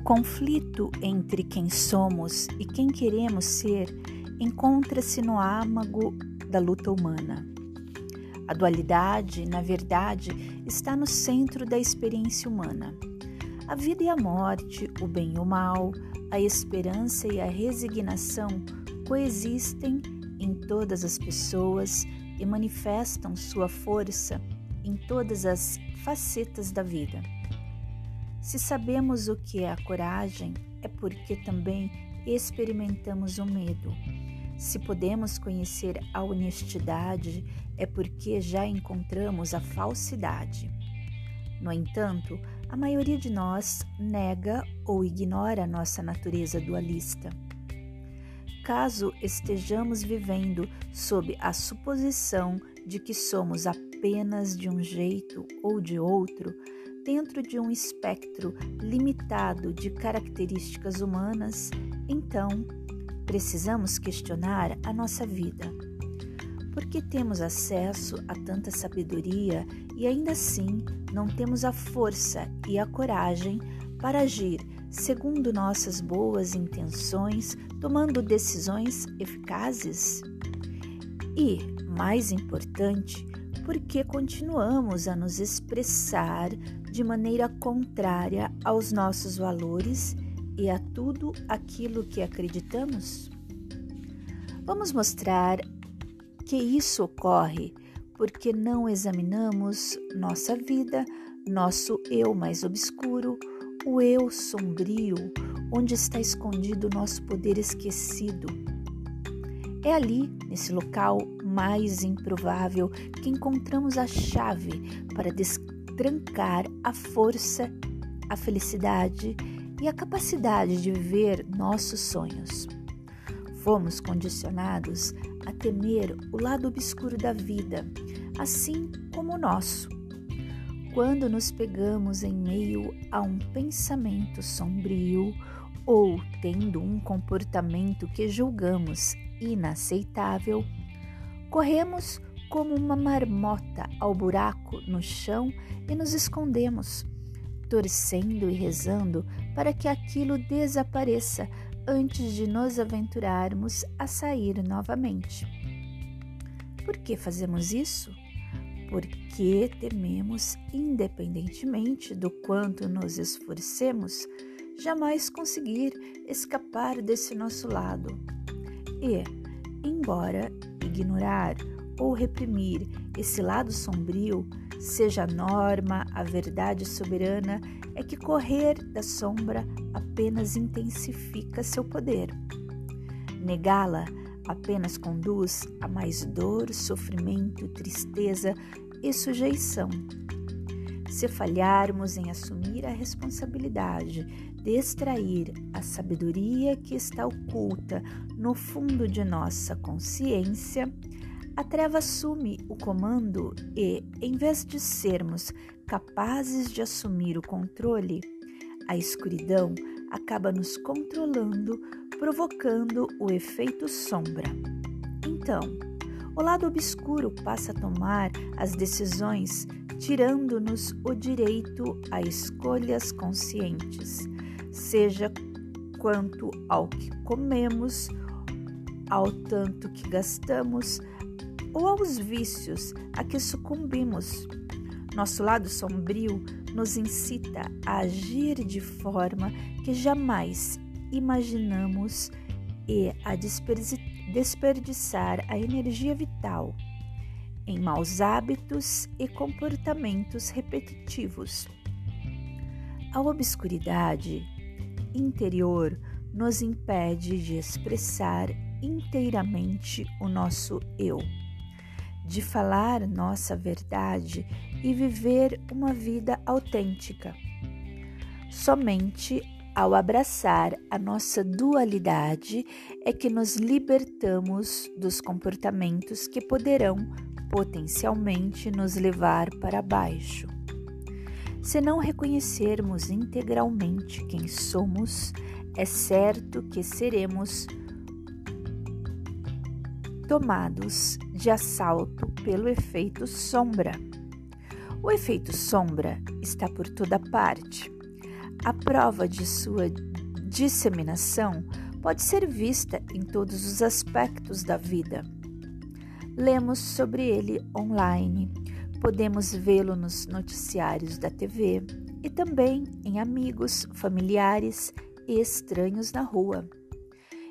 O conflito entre quem somos e quem queremos ser encontra-se no âmago da luta humana. A dualidade, na verdade, está no centro da experiência humana. A vida e a morte, o bem e o mal, a esperança e a resignação coexistem em todas as pessoas e manifestam sua força em todas as facetas da vida. Se sabemos o que é a coragem, é porque também experimentamos o medo. Se podemos conhecer a honestidade, é porque já encontramos a falsidade. No entanto, a maioria de nós nega ou ignora nossa natureza dualista. Caso estejamos vivendo sob a suposição de que somos apenas de um jeito ou de outro, dentro de um espectro limitado de características humanas, então precisamos questionar a nossa vida. Por que temos acesso a tanta sabedoria e ainda assim não temos a força e a coragem para agir segundo nossas boas intenções, tomando decisões eficazes? E, mais importante, por que continuamos a nos expressar de maneira contrária aos nossos valores e a tudo aquilo que acreditamos? Vamos mostrar que isso ocorre porque não examinamos nossa vida, nosso eu mais obscuro, o eu sombrio, onde está escondido o nosso poder esquecido. É ali, nesse local mais improvável, que encontramos a chave para destrancar a força, a felicidade e a capacidade de viver nossos sonhos. Fomos condicionados a temer o lado obscuro da vida, assim como o nosso. Quando nos pegamos em meio a um pensamento sombrio ou tendo um comportamento que julgamos inaceitável, corremos como uma marmota ao buraco no chão e nos escondemos, torcendo e rezando para que aquilo desapareça antes de nos aventurarmos a sair novamente. Por que fazemos isso? Porque tememos, independentemente do quanto nos esforcemos, jamais conseguir escapar desse nosso lado. E, embora ignorar ou reprimir esse lado sombrio seja a norma, a verdade soberana é que correr da sombra apenas intensifica seu poder. Negá-la apenas conduz a mais dor, sofrimento, tristeza e sujeição. Se falharmos em assumir a responsabilidade de extrair a sabedoria que está oculta no fundo de nossa consciência, a treva assume o comando e, em vez de sermos capazes de assumir o controle, a escuridão acaba nos controlando, provocando o efeito sombra. Então, o lado obscuro passa a tomar as decisões, tirando-nos o direito a escolhas conscientes, seja quanto ao que comemos, ao tanto que gastamos, ou aos vícios a que sucumbimos. Nosso lado sombrio nos incita a agir de forma que jamais imaginamos e a desperdiçar a energia vital em maus hábitos e comportamentos repetitivos. A obscuridade interior nos impede de expressar inteiramente o nosso eu de falar nossa verdade e viver uma vida autêntica. Somente ao abraçar a nossa dualidade é que nos libertamos dos comportamentos que poderão potencialmente nos levar para baixo. Se não reconhecermos integralmente quem somos, é certo que seremos tomados de assalto pelo efeito sombra. O efeito sombra está por toda parte. a prova de sua disseminação pode ser vista em todos os aspectos da vida. Lemos sobre ele online, podemos vê-lo nos noticiários da TV e também em amigos, familiares e estranhos na rua.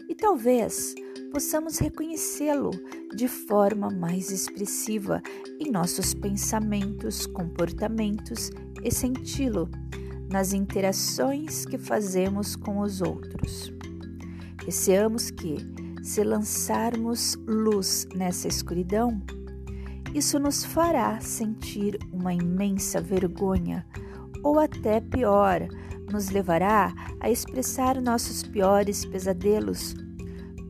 E talvez possamos reconhecê-lo de forma mais expressiva em nossos pensamentos, comportamentos e senti-lo nas interações que fazemos com os outros. Receamos que, se lançarmos luz nessa escuridão, isso nos fará sentir uma imensa vergonha, ou até pior, nos levará a expressar nossos piores pesadelos.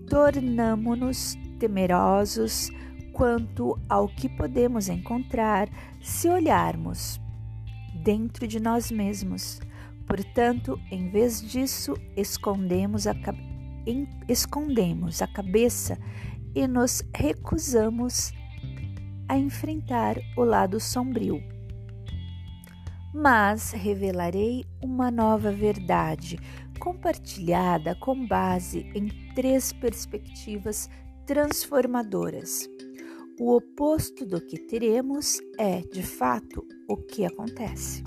Tornamo-nos temerosos quanto ao que podemos encontrar se olharmos dentro de nós mesmos. Portanto, em vez disso, escondemos a, escondemos a cabeça e nos recusamos a enfrentar o lado sombrio. Mas revelarei uma nova verdade, compartilhada com base em três perspectivas transformadoras. O oposto do que teremos é, de fato, o que acontece.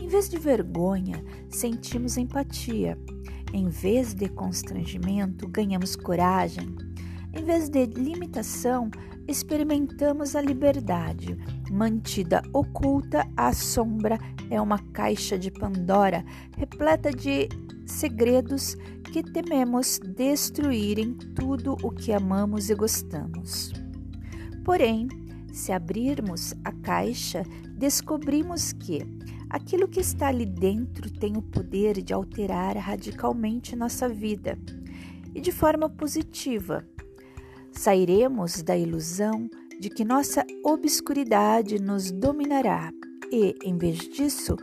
Em vez de vergonha, sentimos empatia. Em vez de constrangimento, ganhamos coragem. Em vez de limitação, experimentamos a liberdade. Mantida oculta, a sombra é uma caixa de Pandora repleta de segredos que tememos destruírem tudo o que amamos e gostamos. Porém, se abrirmos a caixa, descobrimos que aquilo que está ali dentro tem o poder de alterar radicalmente nossa vida e de forma positiva. Sairemos da ilusão de que nossa obscuridade nos dominará e, em vez disso,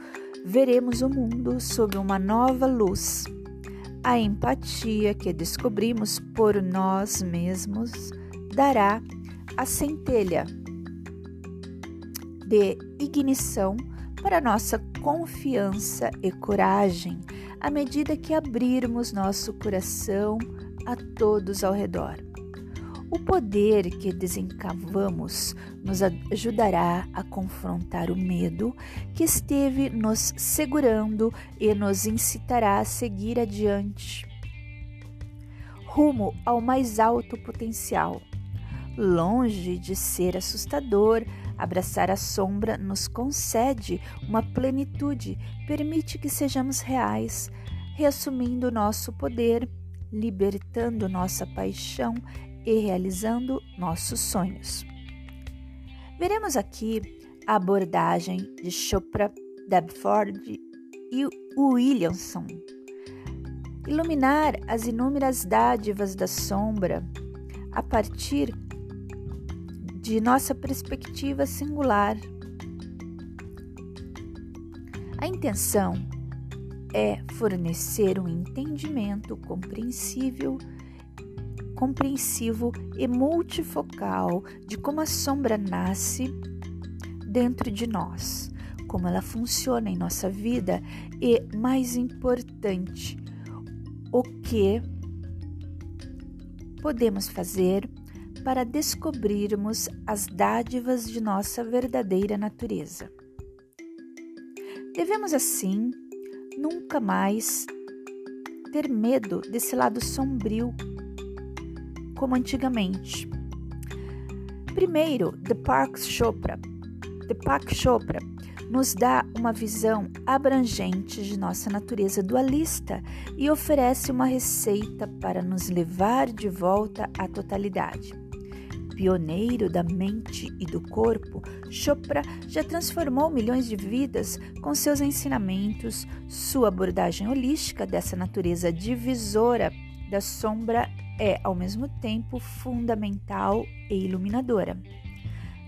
veremos o mundo sob uma nova luz. A empatia que descobrimos por nós mesmos dará a centelha de ignição para nossa confiança e coragem à medida que abrirmos nosso coração a todos ao redor. O poder que desencavamos nos ajudará a confrontar o medo que esteve nos segurando e nos incitará a seguir adiante, rumo ao mais alto potencial. Longe de ser assustador, abraçar a sombra nos concede uma plenitude, permite que sejamos reais, reassumindo nosso poder, libertando nossa paixão e realizando nossos sonhos. Veremos aqui a abordagem de Chopra, Debford e Williamson. Iluminar as inúmeras dádivas da sombra a partir de nossa perspectiva singular. A intenção é fornecer um entendimento compreensível, compreensivo e multifocal de como a sombra nasce dentro de nós, como ela funciona em nossa vida e, mais importante, o que podemos fazer para descobrirmos as dádivas de nossa verdadeira natureza. Devemos, assim, nunca mais ter medo desse lado sombrio como antigamente. Primeiro, Deepak Chopra. Deepak Chopra nos dá uma visão abrangente de nossa natureza dualista e oferece uma receita para nos levar de volta à totalidade pioneiro da mente e do corpo, Chopra já transformou milhões de vidas com seus ensinamentos. Sua abordagem holística dessa natureza divisora da sombra é, ao mesmo tempo, fundamental e iluminadora.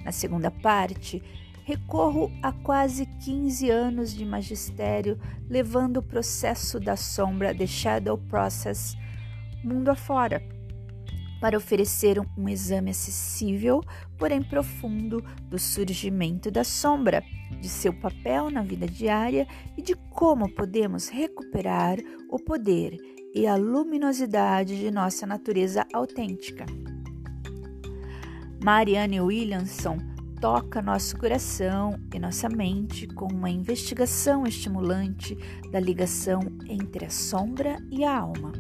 Na segunda parte, recorro a quase 15 anos de magistério, levando o processo da sombra, The Shadow Process, mundo afora para oferecer um exame acessível, porém profundo, do surgimento da sombra, de seu papel na vida diária e de como podemos recuperar o poder e a luminosidade de nossa natureza autêntica. Marianne Williamson toca nosso coração e nossa mente com uma investigação estimulante da ligação entre a sombra e a alma.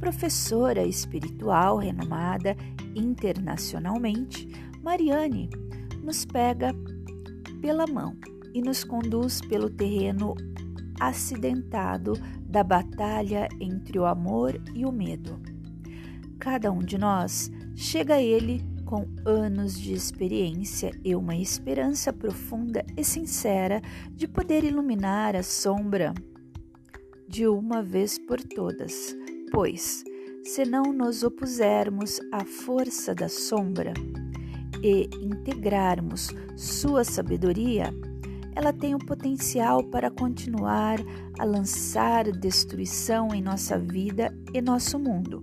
Professora espiritual renomada internacionalmente, Mariane nos pega pela mão e nos conduz pelo terreno acidentado da batalha entre o amor e o medo. Cada um de nós chega a ele com anos de experiência e uma esperança profunda e sincera de poder iluminar a sombra de uma vez por todas, pois, se não nos opusermos à força da sombra e integrarmos sua sabedoria, ela tem o potencial para continuar a lançar destruição em nossa vida e nosso mundo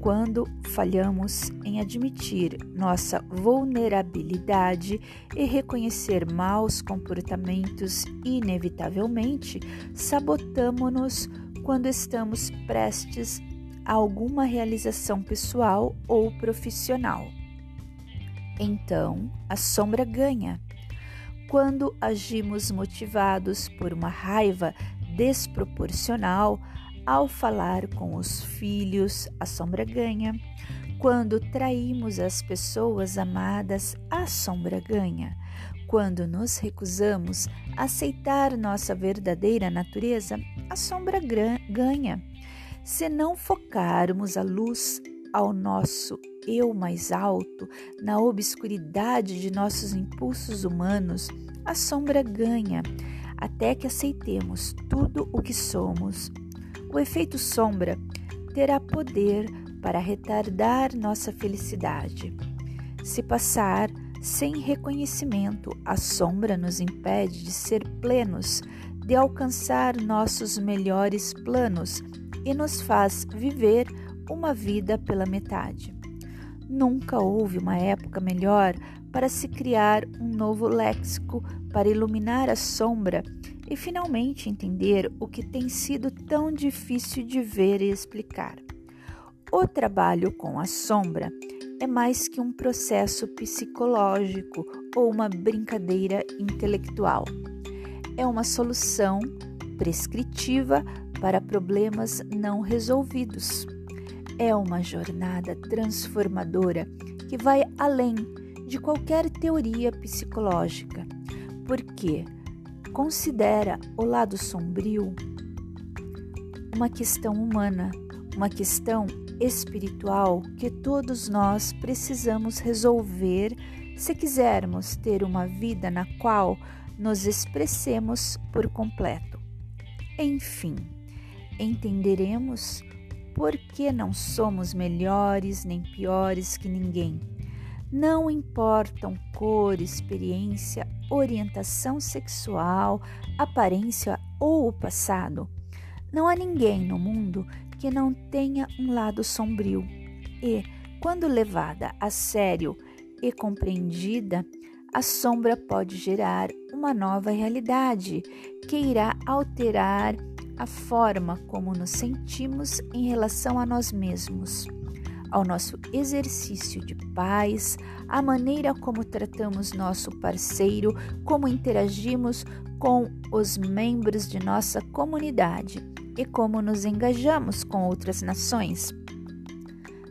quando falhamos em admitir nossa vulnerabilidade e reconhecer maus comportamentos, inevitavelmente sabotamos-nos quando estamos prestes a alguma realização pessoal ou profissional. Então, a sombra ganha. Quando agimos motivados por uma raiva desproporcional, ao falar com os filhos, a sombra ganha. Quando traímos as pessoas amadas, a sombra ganha. Quando nos recusamos a aceitar nossa verdadeira natureza, a sombra ganha. Se não focarmos a luz ao nosso eu mais alto, na obscuridade de nossos impulsos humanos, a sombra ganha, até que aceitemos tudo o que somos o efeito sombra terá poder para retardar nossa felicidade. Se passar sem reconhecimento, a sombra nos impede de ser plenos, de alcançar nossos melhores planos e nos faz viver uma vida pela metade. Nunca houve uma época melhor para se criar um novo léxico para iluminar a sombra e finalmente entender o que tem sido tão difícil de ver e explicar. O trabalho com a sombra é mais que um processo psicológico ou uma brincadeira intelectual. É uma solução prescritiva para problemas não resolvidos. É uma jornada transformadora que vai além de qualquer teoria psicológica, porque considera o lado sombrio uma questão humana, uma questão espiritual que todos nós precisamos resolver se quisermos ter uma vida na qual nos expressemos por completo. Enfim, entenderemos por que não somos melhores nem piores que ninguém não importam cor, experiência, orientação sexual, aparência ou o passado. Não há ninguém no mundo que não tenha um lado sombrio e, quando levada a sério e compreendida, a sombra pode gerar uma nova realidade que irá alterar a forma como nos sentimos em relação a nós mesmos ao nosso exercício de paz, a maneira como tratamos nosso parceiro, como interagimos com os membros de nossa comunidade e como nos engajamos com outras nações.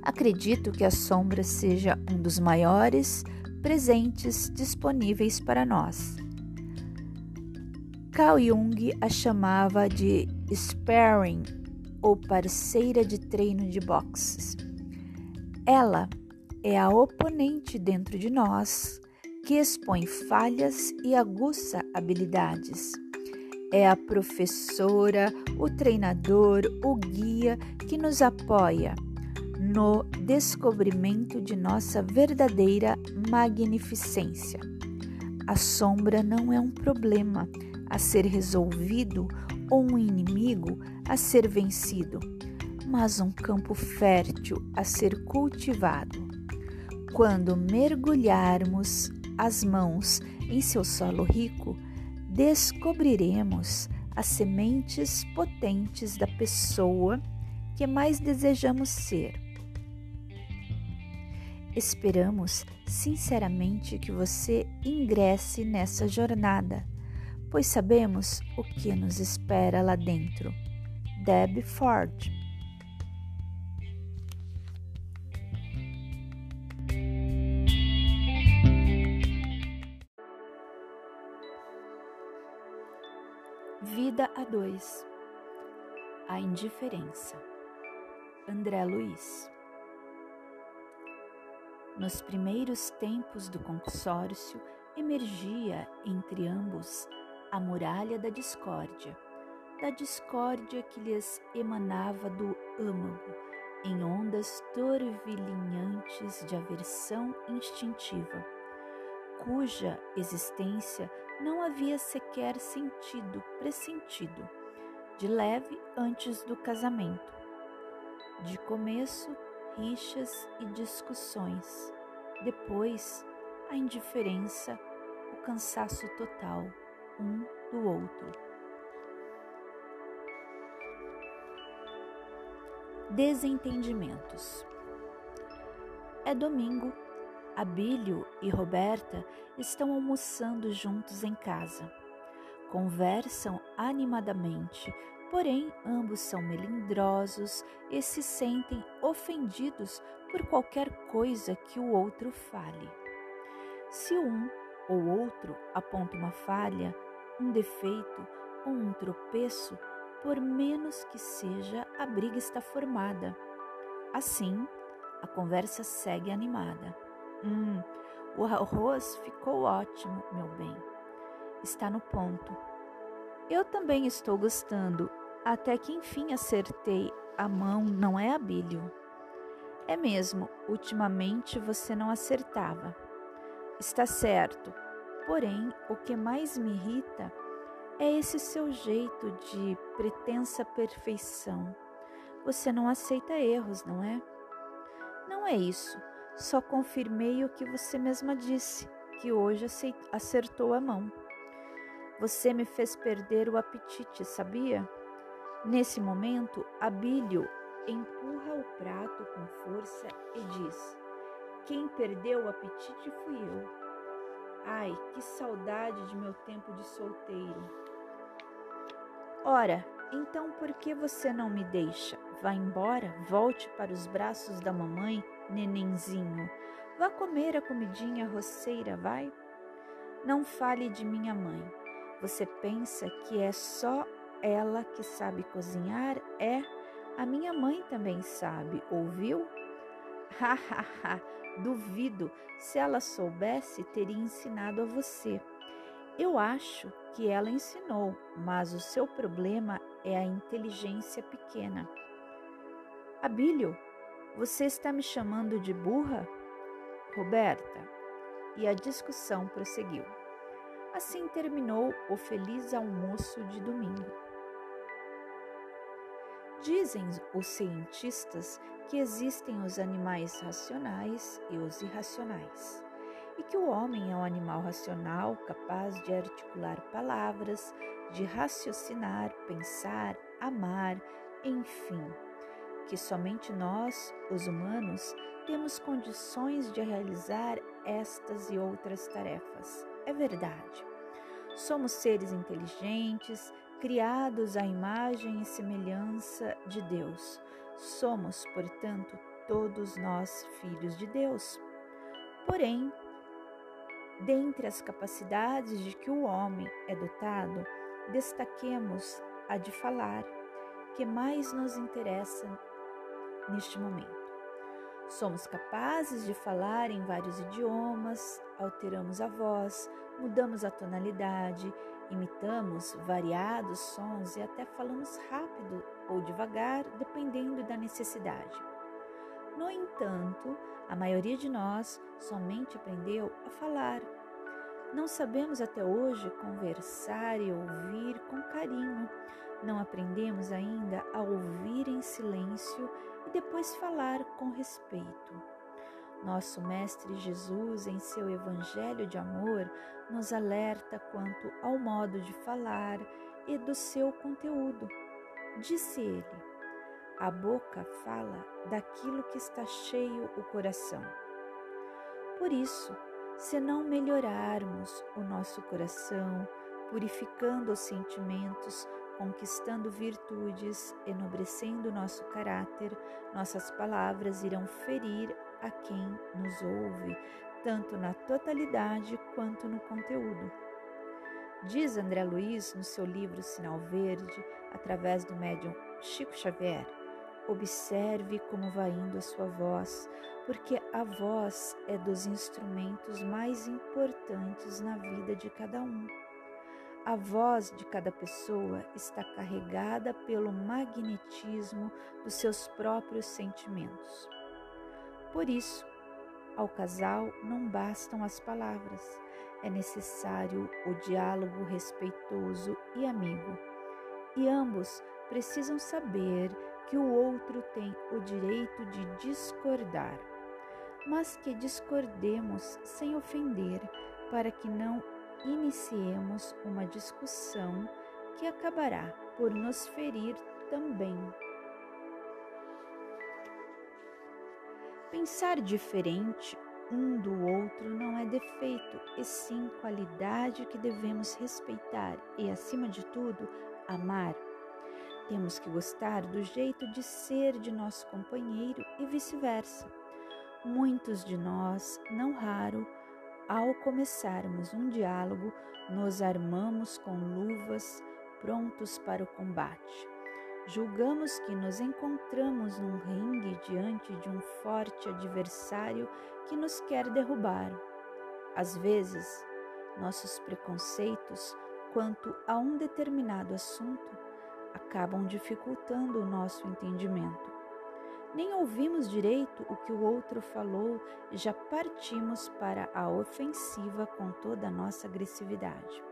Acredito que a sombra seja um dos maiores presentes disponíveis para nós. Carl Jung a chamava de sparring ou parceira de treino de boxes. Ela é a oponente dentro de nós que expõe falhas e aguça habilidades. É a professora, o treinador, o guia que nos apoia no descobrimento de nossa verdadeira magnificência. A sombra não é um problema a ser resolvido ou um inimigo a ser vencido mas um campo fértil a ser cultivado. Quando mergulharmos as mãos em seu solo rico, descobriremos as sementes potentes da pessoa que mais desejamos ser. Esperamos sinceramente que você ingresse nessa jornada, pois sabemos o que nos espera lá dentro. Deb Ford Vida a dois. A indiferença. André Luiz. Nos primeiros tempos do consórcio, emergia entre ambos a muralha da discórdia, da discórdia que lhes emanava do âmago, em ondas turvilhantes de aversão instintiva, cuja existência não havia sequer sentido pressentido, de leve antes do casamento. De começo, rixas e discussões. Depois, a indiferença, o cansaço total um do outro. Desentendimentos. É domingo Abílio e Roberta estão almoçando juntos em casa. Conversam animadamente, porém ambos são melindrosos e se sentem ofendidos por qualquer coisa que o outro fale. Se um ou outro aponta uma falha, um defeito ou um tropeço, por menos que seja, a briga está formada. Assim, a conversa segue animada. Hum, o arroz ficou ótimo, meu bem. Está no ponto. Eu também estou gostando, até que enfim acertei. A mão não é abílio. É mesmo, ultimamente você não acertava. Está certo, porém o que mais me irrita é esse seu jeito de pretensa perfeição. Você não aceita erros, não é? Não é isso. Só confirmei o que você mesma disse, que hoje acertou a mão. Você me fez perder o apetite, sabia? Nesse momento, Abílio empurra o prato com força e diz: Quem perdeu o apetite fui eu. Ai, que saudade de meu tempo de solteiro. Ora, então por que você não me deixa? Vá embora, volte para os braços da mamãe nenenzinho. Vá comer a comidinha roceira, vai? Não fale de minha mãe. Você pensa que é só ela que sabe cozinhar? É, a minha mãe também sabe, ouviu? Ha ha ha! Duvido. Se ela soubesse, teria ensinado a você. Eu acho que ela ensinou, mas o seu problema é a inteligência pequena. Abílio, você está me chamando de burra? Roberta. E a discussão prosseguiu. Assim terminou o feliz almoço de domingo. Dizem os cientistas que existem os animais racionais e os irracionais, e que o homem é um animal racional capaz de articular palavras, de raciocinar, pensar, amar, enfim que somente nós, os humanos, temos condições de realizar estas e outras tarefas. É verdade. Somos seres inteligentes, criados à imagem e semelhança de Deus. Somos, portanto, todos nós filhos de Deus. Porém, dentre as capacidades de que o homem é dotado, destaquemos a de falar, que mais nos interessa neste momento. Somos capazes de falar em vários idiomas, alteramos a voz, mudamos a tonalidade, imitamos variados sons e até falamos rápido ou devagar, dependendo da necessidade. No entanto, a maioria de nós somente aprendeu a falar. Não sabemos até hoje conversar e ouvir com carinho, Não aprendemos ainda a ouvir em silêncio e depois falar com respeito. Nosso Mestre Jesus, em seu Evangelho de amor, nos alerta quanto ao modo de falar e do seu conteúdo. Disse ele: A boca fala daquilo que está cheio o coração. Por isso, se não melhorarmos o nosso coração, purificando os sentimentos, conquistando virtudes, enobrecendo nosso caráter, nossas palavras irão ferir a quem nos ouve, tanto na totalidade quanto no conteúdo. Diz André Luiz no seu livro Sinal Verde, através do médium Chico Xavier, observe como vai indo a sua voz, porque a voz é dos instrumentos mais importantes na vida de cada um. A voz de cada pessoa está carregada pelo magnetismo dos seus próprios sentimentos. Por isso, ao casal não bastam as palavras, é necessário o diálogo respeitoso e amigo. E ambos precisam saber que o outro tem o direito de discordar, mas que discordemos sem ofender, para que não iniciemos uma discussão que acabará por nos ferir também. Pensar diferente um do outro não é defeito, e sim qualidade que devemos respeitar e, acima de tudo, amar. Temos que gostar do jeito de ser de nosso companheiro e vice-versa. Muitos de nós, não raro, ao começarmos um diálogo, nos armamos com luvas prontos para o combate. Julgamos que nos encontramos num ringue diante de um forte adversário que nos quer derrubar. Às vezes, nossos preconceitos quanto a um determinado assunto acabam dificultando o nosso entendimento. Nem ouvimos direito o que o outro falou e já partimos para a ofensiva com toda a nossa agressividade.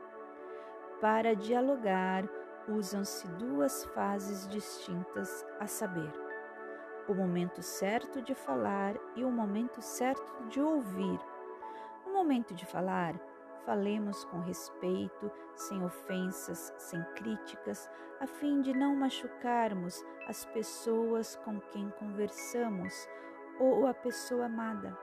Para dialogar, usam-se duas fases distintas, a saber, o momento certo de falar e o momento certo de ouvir. No momento de falar, falemos com respeito, sem ofensas, sem críticas, a fim de não machucarmos as pessoas com quem conversamos ou a pessoa amada.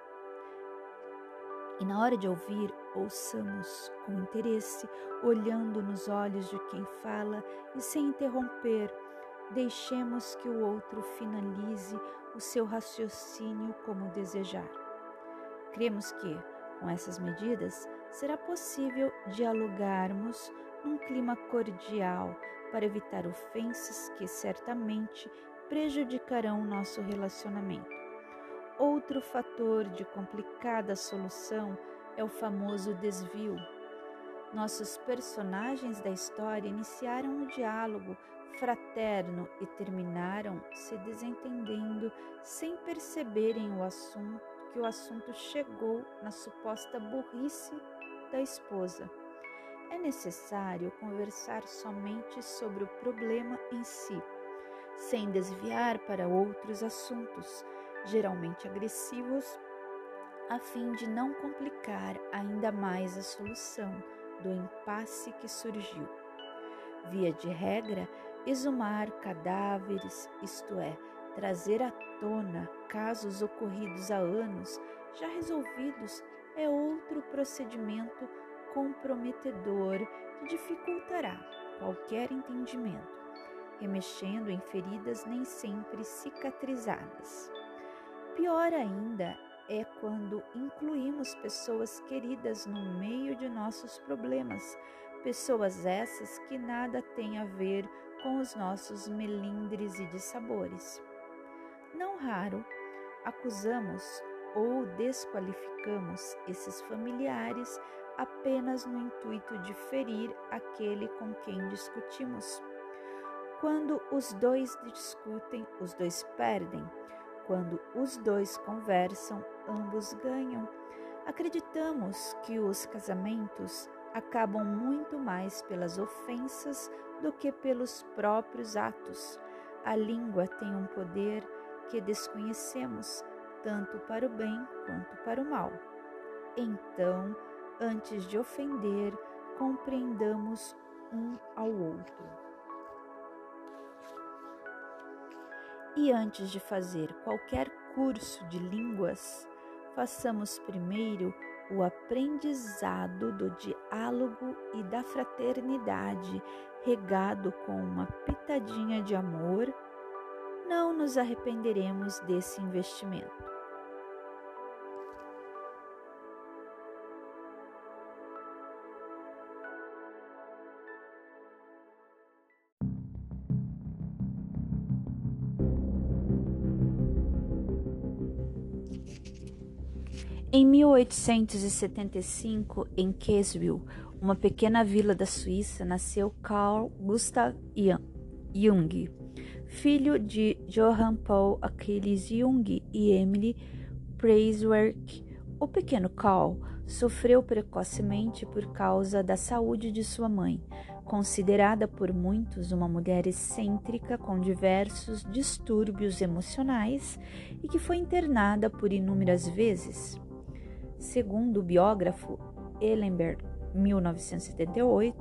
E na hora de ouvir, ouçamos com interesse, olhando nos olhos de quem fala e sem interromper. Deixemos que o outro finalize o seu raciocínio como desejar. Cremos que, com essas medidas, será possível dialogarmos num clima cordial para evitar ofensas que certamente prejudicarão nosso relacionamento. Outro fator de complicada solução é o famoso desvio. Nossos personagens da história iniciaram o diálogo fraterno e terminaram se desentendendo sem perceberem o assunto que o assunto chegou na suposta burrice da esposa. É necessário conversar somente sobre o problema em si, sem desviar para outros assuntos, geralmente agressivos, a fim de não complicar ainda mais a solução do impasse que surgiu. Via de regra, exumar cadáveres, isto é, trazer à tona casos ocorridos há anos já resolvidos é outro procedimento comprometedor que dificultará qualquer entendimento, remexendo em feridas nem sempre cicatrizadas. Pior ainda é quando incluímos pessoas queridas no meio de nossos problemas, pessoas essas que nada têm a ver com os nossos melindres e dissabores. Não raro, acusamos ou desqualificamos esses familiares apenas no intuito de ferir aquele com quem discutimos. Quando os dois discutem, os dois perdem. Quando os dois conversam, ambos ganham. Acreditamos que os casamentos acabam muito mais pelas ofensas do que pelos próprios atos. A língua tem um poder que desconhecemos, tanto para o bem quanto para o mal. Então, antes de ofender, compreendamos um ao outro. E antes de fazer qualquer curso de línguas, façamos primeiro o aprendizado do diálogo e da fraternidade, regado com uma pitadinha de amor, não nos arrependeremos desse investimento. Em 1875, em Keswil, uma pequena vila da Suíça, nasceu Carl Gustav Jung, filho de Johann Paul Achilles Jung e Emily Preiswerk. O pequeno Carl sofreu precocemente por causa da saúde de sua mãe, considerada por muitos uma mulher excêntrica com diversos distúrbios emocionais e que foi internada por inúmeras vezes. Segundo o biógrafo Ellenberg, 1978,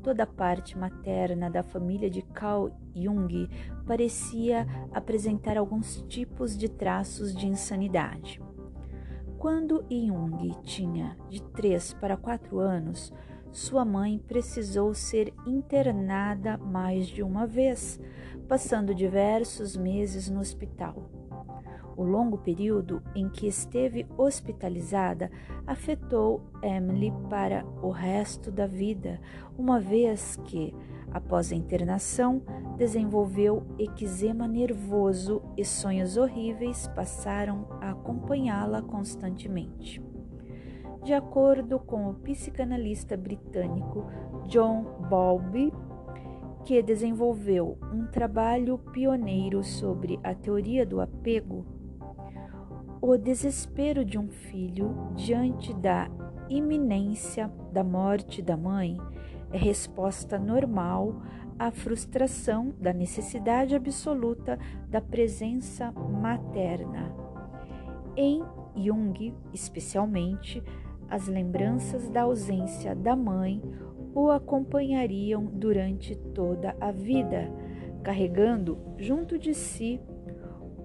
toda a parte materna da família de Carl Jung parecia apresentar alguns tipos de traços de insanidade. Quando Jung tinha de 3 para 4 anos, sua mãe precisou ser internada mais de uma vez, passando diversos meses no hospital. O longo período em que esteve hospitalizada afetou Emily para o resto da vida, uma vez que, após a internação, desenvolveu eczema nervoso e sonhos horríveis passaram a acompanhá-la constantemente. De acordo com o psicanalista britânico John Bowlby, que desenvolveu um trabalho pioneiro sobre a teoria do apego, o desespero de um filho diante da iminência da morte da mãe é resposta normal à frustração da necessidade absoluta da presença materna. Em Jung, especialmente, as lembranças da ausência da mãe o acompanhariam durante toda a vida, carregando junto de si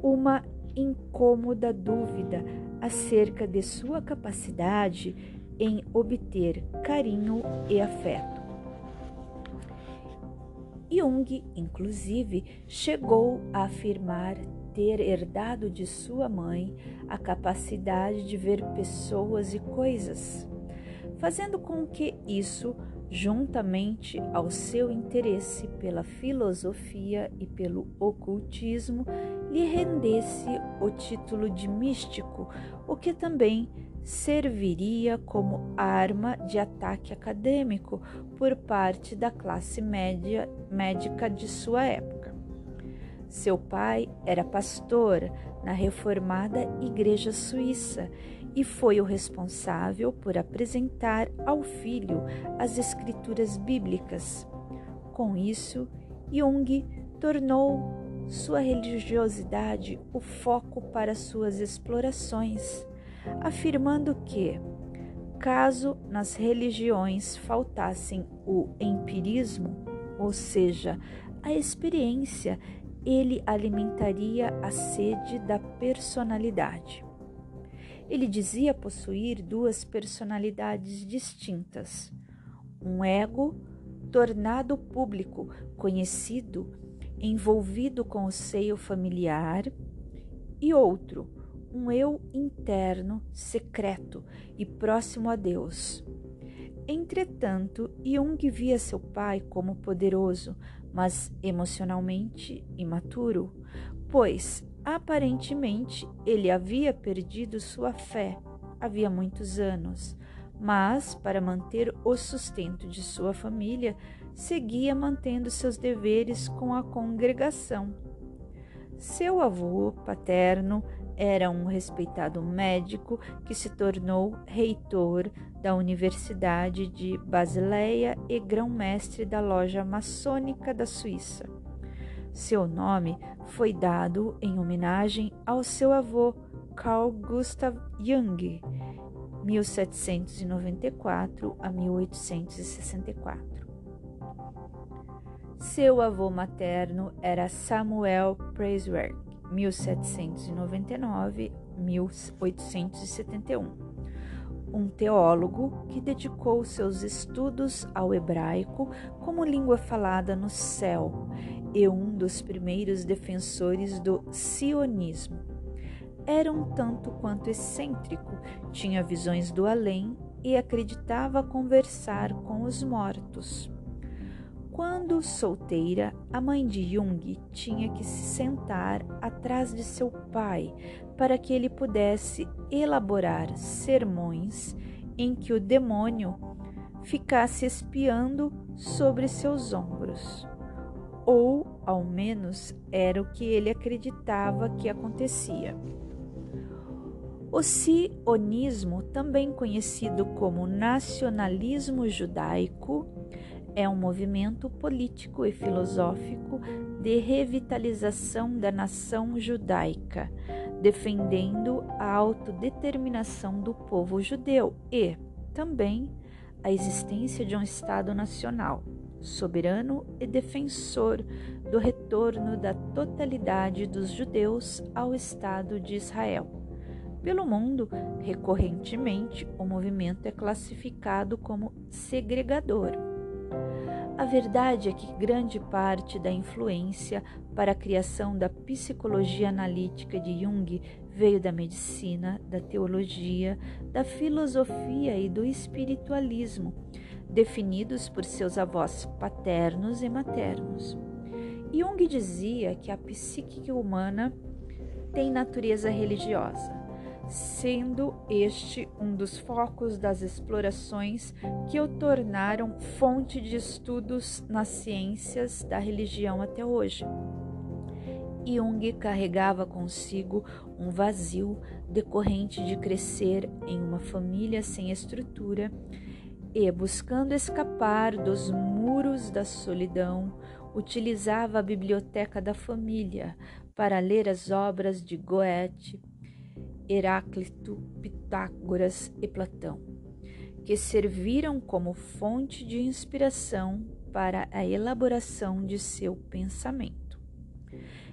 uma incômoda dúvida acerca de sua capacidade em obter carinho e afeto. Jung, inclusive, chegou a afirmar ter herdado de sua mãe a capacidade de ver pessoas e coisas, fazendo com que isso juntamente ao seu interesse pela filosofia e pelo ocultismo, lhe rendesse o título de místico, o que também serviria como arma de ataque acadêmico por parte da classe média médica de sua época. Seu pai era pastor na reformada Igreja Suíça e foi o responsável por apresentar ao filho as escrituras bíblicas. Com isso, Jung tornou sua religiosidade o foco para suas explorações, afirmando que, caso nas religiões faltassem o empirismo, ou seja, a experiência, ele alimentaria a sede da personalidade. Ele dizia possuir duas personalidades distintas: um ego tornado público, conhecido, envolvido com o seio familiar, e outro, um eu interno, secreto e próximo a Deus. Entretanto, Jung via seu pai como poderoso, mas emocionalmente imaturo, pois Aparentemente, ele havia perdido sua fé havia muitos anos, mas para manter o sustento de sua família, seguia mantendo seus deveres com a congregação. Seu avô paterno era um respeitado médico que se tornou reitor da Universidade de Basileia e grão-mestre da loja maçônica da Suíça. Seu nome foi dado em homenagem ao seu avô Carl Gustav Jung, 1794 a 1864. Seu avô materno era Samuel Preiswerk, 1799-1871, um teólogo que dedicou seus estudos ao hebraico como língua falada no céu e um dos primeiros defensores do sionismo. Era um tanto quanto excêntrico, tinha visões do além e acreditava conversar com os mortos. Quando solteira, a mãe de Jung tinha que se sentar atrás de seu pai para que ele pudesse elaborar sermões em que o demônio ficasse espiando sobre seus ombros. Ou, ao menos, era o que ele acreditava que acontecia. O sionismo, também conhecido como nacionalismo judaico, é um movimento político e filosófico de revitalização da nação judaica, defendendo a autodeterminação do povo judeu e, também, a existência de um Estado nacional, soberano e defensor do retorno da totalidade dos judeus ao Estado de Israel. Pelo mundo, recorrentemente, o movimento é classificado como segregador a verdade é que grande parte da influência para a criação da psicologia analítica de Jung veio da medicina, da teologia, da filosofia e do espiritualismo, definidos por seus avós paternos e maternos. Jung dizia que a psique humana tem natureza religiosa sendo este um dos focos das explorações que o tornaram fonte de estudos nas ciências da religião até hoje. Jung carregava consigo um vazio decorrente de crescer em uma família sem estrutura e, buscando escapar dos muros da solidão, utilizava a biblioteca da família para ler as obras de Goethe, Heráclito, Pitágoras e Platão, que serviram como fonte de inspiração para a elaboração de seu pensamento.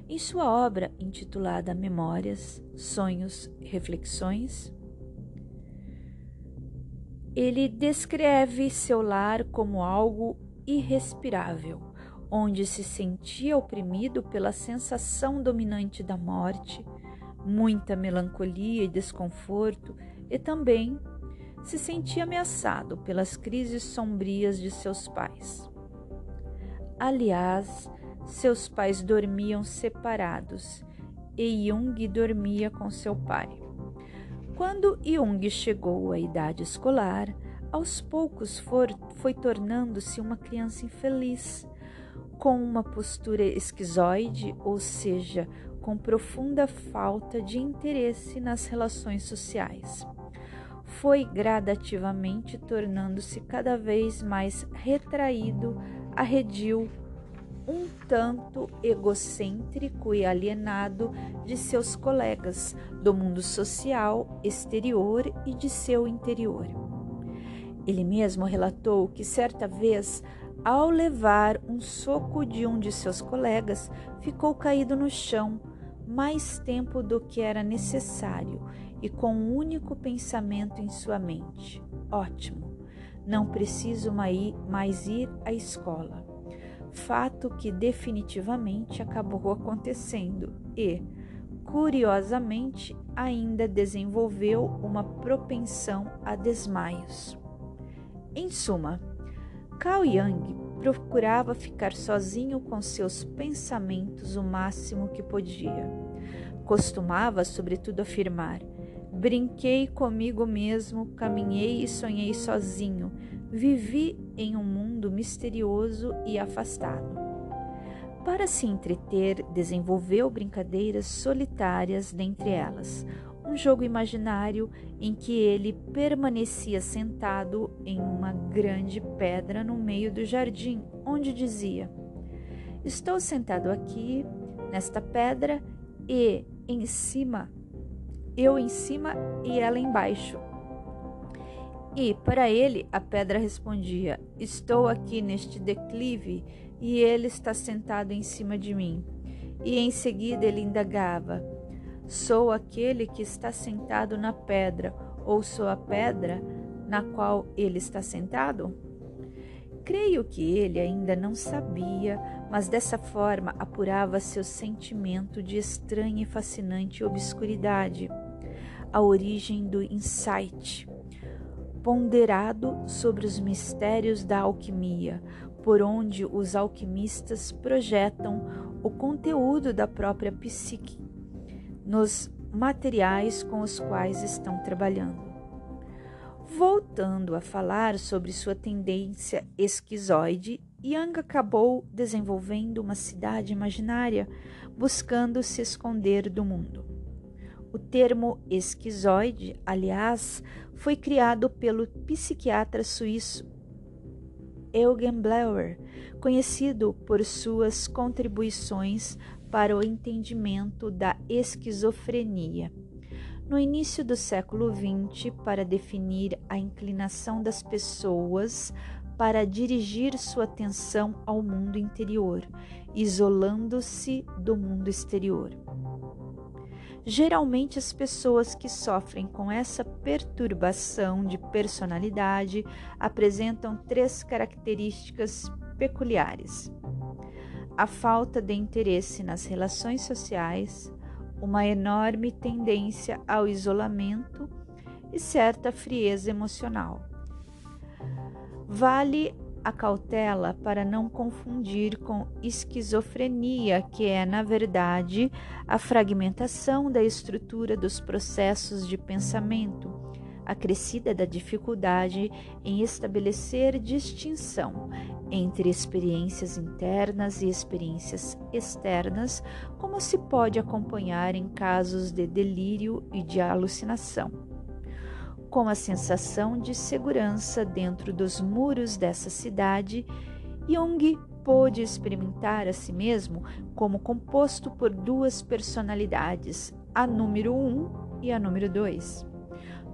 Em sua obra intitulada Memórias, Sonhos Reflexões, ele descreve seu lar como algo irrespirável, onde se sentia oprimido pela sensação dominante da morte muita melancolia e desconforto e também se sentia ameaçado pelas crises sombrias de seus pais. Aliás, seus pais dormiam separados e Jung dormia com seu pai. Quando Jung chegou à idade escolar, aos poucos for, foi tornando-se uma criança infeliz, com uma postura esquizoide, ou seja, com profunda falta de interesse nas relações sociais. Foi gradativamente tornando-se cada vez mais retraído, arredio, um tanto egocêntrico e alienado de seus colegas do mundo social exterior e de seu interior. Ele mesmo relatou que certa vez, ao levar um soco de um de seus colegas, ficou caído no chão mais tempo do que era necessário e com um único pensamento em sua mente: ótimo, não preciso mais ir à escola. Fato que definitivamente acabou acontecendo e, curiosamente, ainda desenvolveu uma propensão a desmaios. Em suma, Cao Yang procurava ficar sozinho com seus pensamentos o máximo que podia. Costumava, sobretudo, afirmar: Brinquei comigo mesmo, caminhei e sonhei sozinho, vivi em um mundo misterioso e afastado. Para se entreter, desenvolveu brincadeiras solitárias dentre elas, um jogo imaginário em que ele permanecia sentado em uma grande pedra no meio do jardim, onde dizia: Estou sentado aqui, nesta pedra, e em cima, eu em cima e ela embaixo. E para ele a pedra respondia: Estou aqui neste declive e ele está sentado em cima de mim. E em seguida ele indagava: Sou aquele que está sentado na pedra, ou sou a pedra na qual ele está sentado? Creio que ele ainda não sabia, mas dessa forma apurava seu sentimento de estranha e fascinante obscuridade, a origem do insight, ponderado sobre os mistérios da alquimia, por onde os alquimistas projetam o conteúdo da própria psique nos materiais com os quais estão trabalhando. Voltando a falar sobre sua tendência esquizoide, Young acabou desenvolvendo uma cidade imaginária, buscando se esconder do mundo. O termo esquizoide, aliás, foi criado pelo psiquiatra suíço Eugen Bleuer, conhecido por suas contribuições para o entendimento da esquizofrenia. No início do século XX, para definir a inclinação das pessoas para dirigir sua atenção ao mundo interior, isolando-se do mundo exterior. Geralmente, as pessoas que sofrem com essa perturbação de personalidade apresentam três características peculiares: a falta de interesse nas relações sociais, uma enorme tendência ao isolamento e certa frieza emocional. Vale a cautela para não confundir com esquizofrenia, que é, na verdade, a fragmentação da estrutura dos processos de pensamento, acrescida da dificuldade em estabelecer distinção entre experiências internas e experiências externas, como se pode acompanhar em casos de delírio e de alucinação. Com a sensação de segurança dentro dos muros dessa cidade, Jung pôde experimentar a si mesmo como composto por duas personalidades, a número 1 um e a número 2.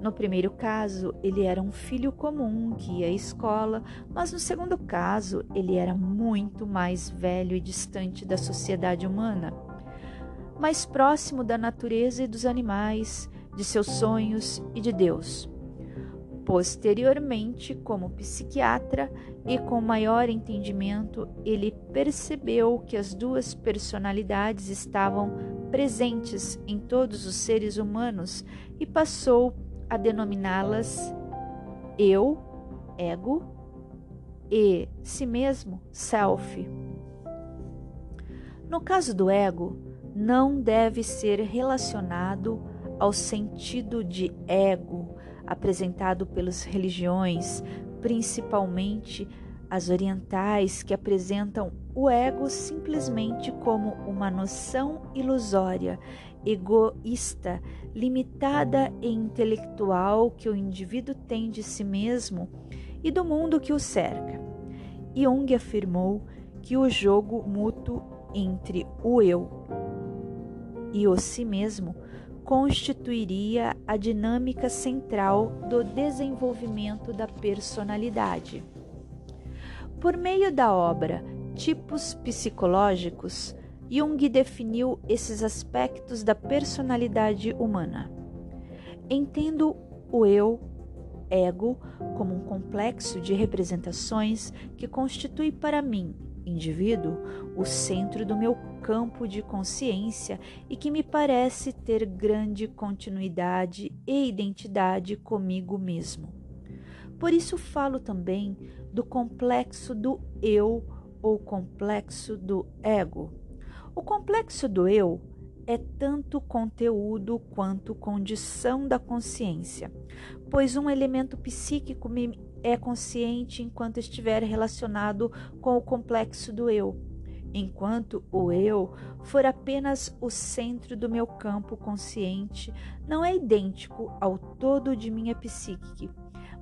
No primeiro caso, ele era um filho comum que ia à escola, mas no segundo caso, ele era muito mais velho e distante da sociedade humana, mais próximo da natureza e dos animais, de seus sonhos e de Deus. Posteriormente, como psiquiatra e com maior entendimento, ele percebeu que as duas personalidades estavam presentes em todos os seres humanos e passou a denominá-las eu, ego, e si mesmo, self. No caso do ego, não deve ser relacionado ao sentido de ego apresentado pelas religiões, principalmente as orientais, que apresentam o ego simplesmente como uma noção ilusória egoísta, limitada e intelectual que o indivíduo tem de si mesmo e do mundo que o cerca. Jung afirmou que o jogo mútuo entre o eu e o si mesmo constituiria a dinâmica central do desenvolvimento da personalidade. Por meio da obra Tipos Psicológicos, Jung definiu esses aspectos da personalidade humana. Entendo o eu, ego, como um complexo de representações que constitui para mim, indivíduo, o centro do meu campo de consciência e que me parece ter grande continuidade e identidade comigo mesmo. Por isso falo também do complexo do eu ou complexo do ego o complexo do eu é tanto conteúdo quanto condição da consciência, pois um elemento psíquico é consciente enquanto estiver relacionado com o complexo do eu, enquanto o eu for apenas o centro do meu campo consciente, não é idêntico ao todo de minha psique,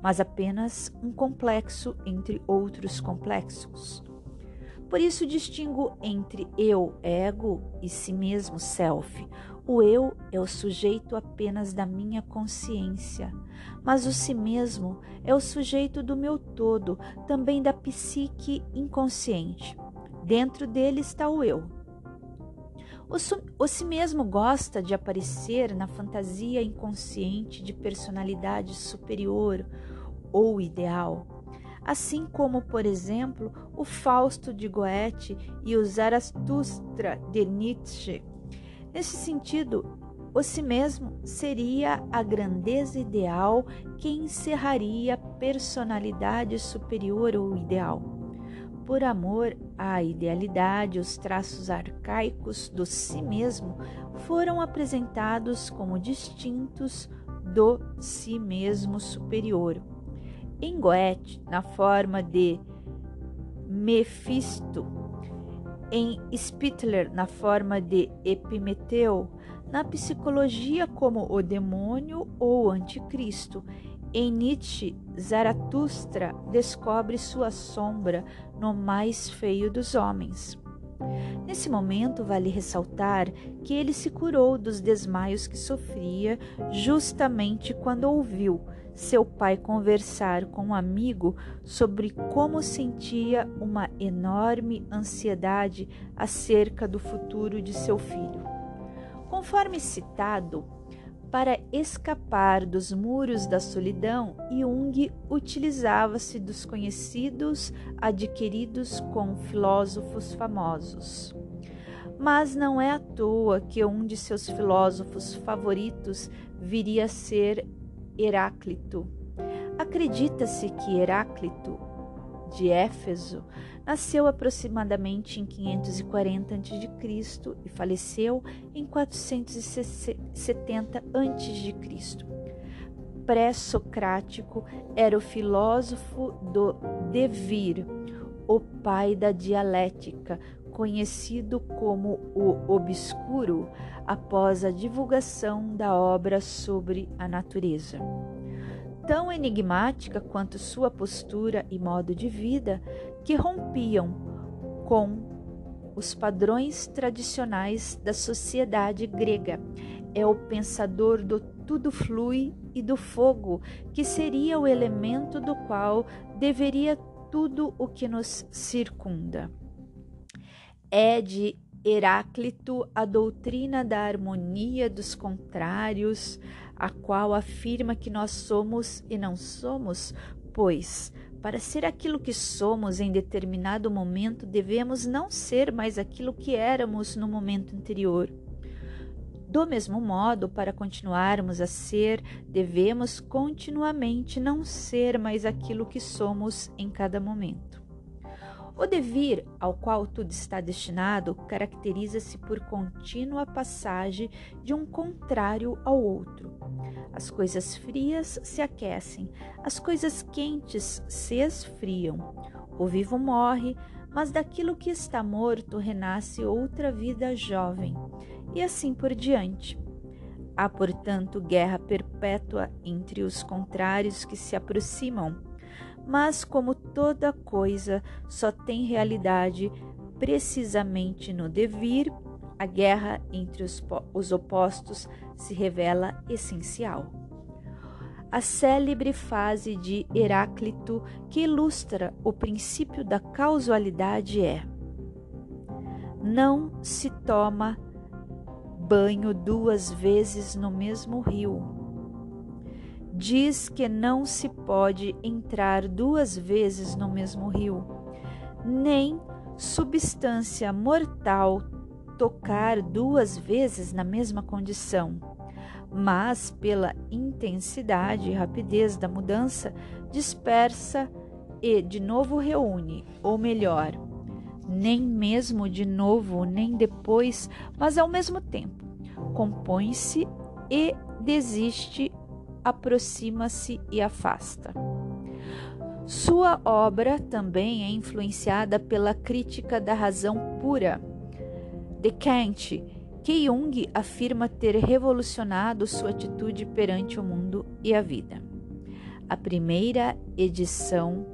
mas apenas um complexo entre outros complexos. Por isso distingo entre eu, ego, e si mesmo, self. O eu é o sujeito apenas da minha consciência, mas o si mesmo é o sujeito do meu todo, também da psique inconsciente. Dentro dele está o eu. O, o si mesmo gosta de aparecer na fantasia inconsciente de personalidade superior ou ideal, assim como, por exemplo, o Fausto de Goethe e o Zaratustra de Nietzsche. Nesse sentido, o si mesmo seria a grandeza ideal que encerraria a personalidade superior ou ideal por amor à idealidade, os traços arcaicos do si mesmo foram apresentados como distintos do si mesmo superior. Em Goethe, na forma de Mephisto, em Spittler, na forma de Epimeteu, na psicologia como o demônio ou anticristo, em Nietzsche, Zaratustra descobre sua sombra no mais feio dos homens. Nesse momento, vale ressaltar que ele se curou dos desmaios que sofria justamente quando ouviu seu pai conversar com um amigo sobre como sentia uma enorme ansiedade acerca do futuro de seu filho. Conforme citado, para escapar dos muros da solidão, Jung utilizava-se dos conhecidos adquiridos com filósofos famosos. Mas não é à toa que um de seus filósofos favoritos viria a ser Heráclito. Acredita-se que Heráclito, de Éfeso, Nasceu aproximadamente em 540 a.C. e faleceu em 470 a.C. Pré-socrático era o filósofo do devir, o pai da dialética, conhecido como o obscuro após a divulgação da obra sobre a natureza. Tão enigmática quanto sua postura e modo de vida, que rompiam com os padrões tradicionais da sociedade grega. É o pensador do tudo flui e do fogo, que seria o elemento do qual deveria tudo o que nos circunda. É de Heráclito a doutrina da harmonia dos contrários, a qual afirma que nós somos e não somos, pois para ser aquilo que somos em determinado momento, devemos não ser mais aquilo que éramos no momento anterior. Do mesmo modo, para continuarmos a ser, devemos continuamente não ser mais aquilo que somos em cada momento. O devir ao qual tudo está destinado caracteriza-se por contínua passagem de um contrário ao outro. As coisas frias se aquecem, as coisas quentes se esfriam. O vivo morre, mas daquilo que está morto renasce outra vida jovem, e assim por diante. Há, portanto, guerra perpétua entre os contrários que se aproximam mas como toda coisa só tem realidade precisamente no devir, a guerra entre os, os opostos se revela essencial. A célebre fase de Heráclito que ilustra o princípio da causalidade é: Não se toma banho duas vezes no mesmo rio diz que não se pode entrar duas vezes no mesmo rio, nem substância mortal tocar duas vezes na mesma condição, mas pela intensidade e rapidez da mudança dispersa e de novo reúne, ou melhor, nem mesmo de novo, nem depois, mas ao mesmo tempo, compõe-se e desiste aproxima-se e afasta. Sua obra também é influenciada pela crítica da razão pura de Kant, que Jung afirma ter revolucionado sua atitude perante o mundo e a vida. A primeira edição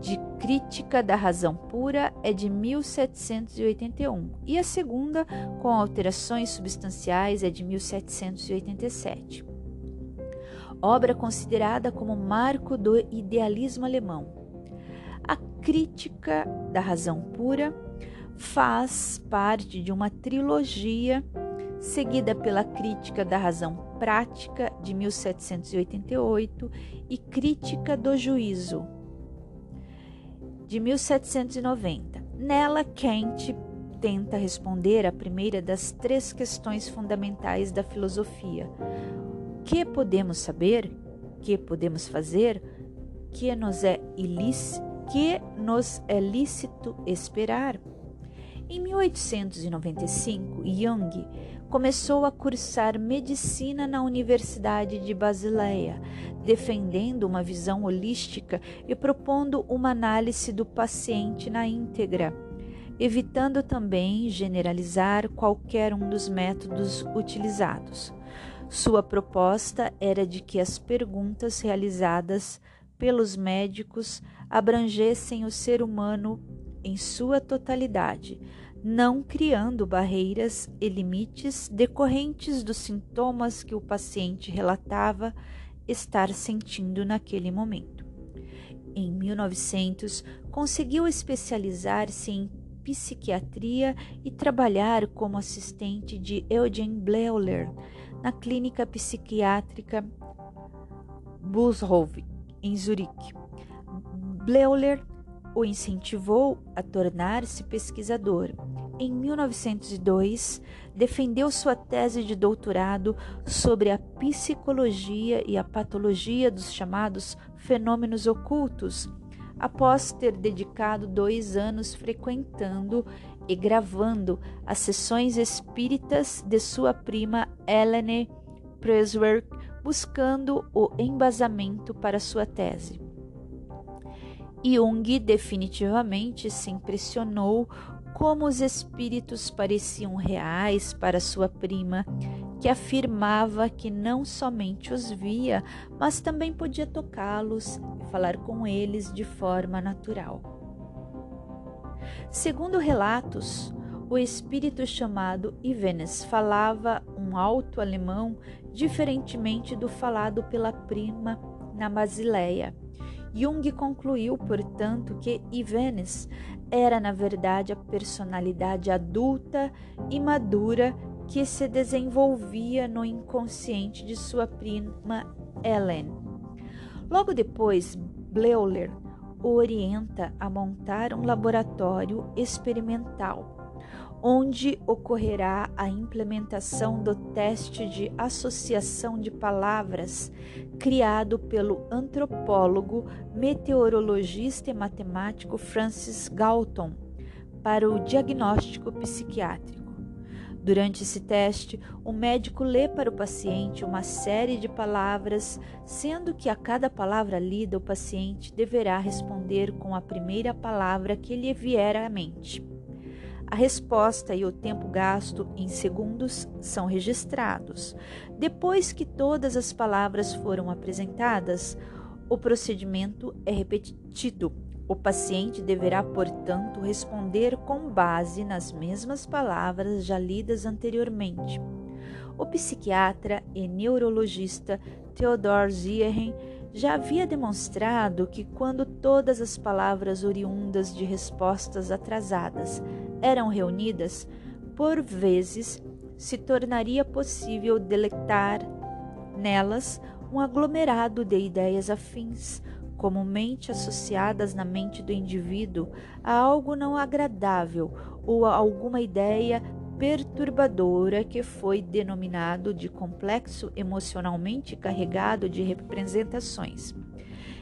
de Crítica da Razão Pura é de 1781 e a segunda, com alterações substanciais, é de 1787. Obra considerada como marco do idealismo alemão. A Crítica da Razão Pura faz parte de uma trilogia seguida pela Crítica da Razão Prática de 1788 e Crítica do Juízo de 1790. Nela, Kant tenta responder a primeira das três questões fundamentais da filosofia: que podemos saber? Que podemos fazer? Que nos é ilícito? Que nos é lícito esperar? Em 1895, Jung começou a cursar medicina na Universidade de Basileia, defendendo uma visão holística e propondo uma análise do paciente na íntegra, evitando também generalizar qualquer um dos métodos utilizados. Sua proposta era de que as perguntas realizadas pelos médicos abrangessem o ser humano em sua totalidade, não criando barreiras e limites decorrentes dos sintomas que o paciente relatava estar sentindo naquele momento. Em 1900, conseguiu especializar-se em psiquiatria e trabalhar como assistente de Eugen Bleuler na clínica psiquiátrica Bushof, em Zurique. Bleuler o incentivou a tornar-se pesquisador. Em 1902, defendeu sua tese de doutorado sobre a psicologia e a patologia dos chamados fenômenos ocultos, após ter dedicado dois anos frequentando e gravando as sessões espíritas de sua prima Helene Preswerk, buscando o embasamento para sua tese. Jung definitivamente se impressionou como os espíritos pareciam reais para sua prima, que afirmava que não somente os via, mas também podia tocá-los e falar com eles de forma natural. Segundo relatos, o espírito chamado Ivenes falava um alto alemão diferentemente do falado pela prima na Basileia. Jung concluiu, portanto, que Ivenes era, na verdade, a personalidade adulta e madura que se desenvolvia no inconsciente de sua prima Ellen. Logo depois, Bleuler o orienta a montar um laboratório experimental onde ocorrerá a implementação do teste de associação de palavras criado pelo antropólogo, meteorologista e matemático Francis Galton para o diagnóstico psiquiátrico. Durante esse teste, o médico lê para o paciente uma série de palavras, sendo que a cada palavra lida o paciente deverá responder com a primeira palavra que lhe vier à mente. A resposta e o tempo gasto em segundos são registrados. Depois que todas as palavras foram apresentadas, o procedimento é repetido. O paciente deverá, portanto, responder com base nas mesmas palavras já lidas anteriormente. O psiquiatra e neurologista Theodor Ziehen já havia demonstrado que quando todas as palavras oriundas de respostas atrasadas eram reunidas, por vezes se tornaria possível deletar nelas um aglomerado de ideias afins, comumente associadas na mente do indivíduo a algo não agradável ou a alguma ideia perturbadora que foi denominado de complexo emocionalmente carregado de representações.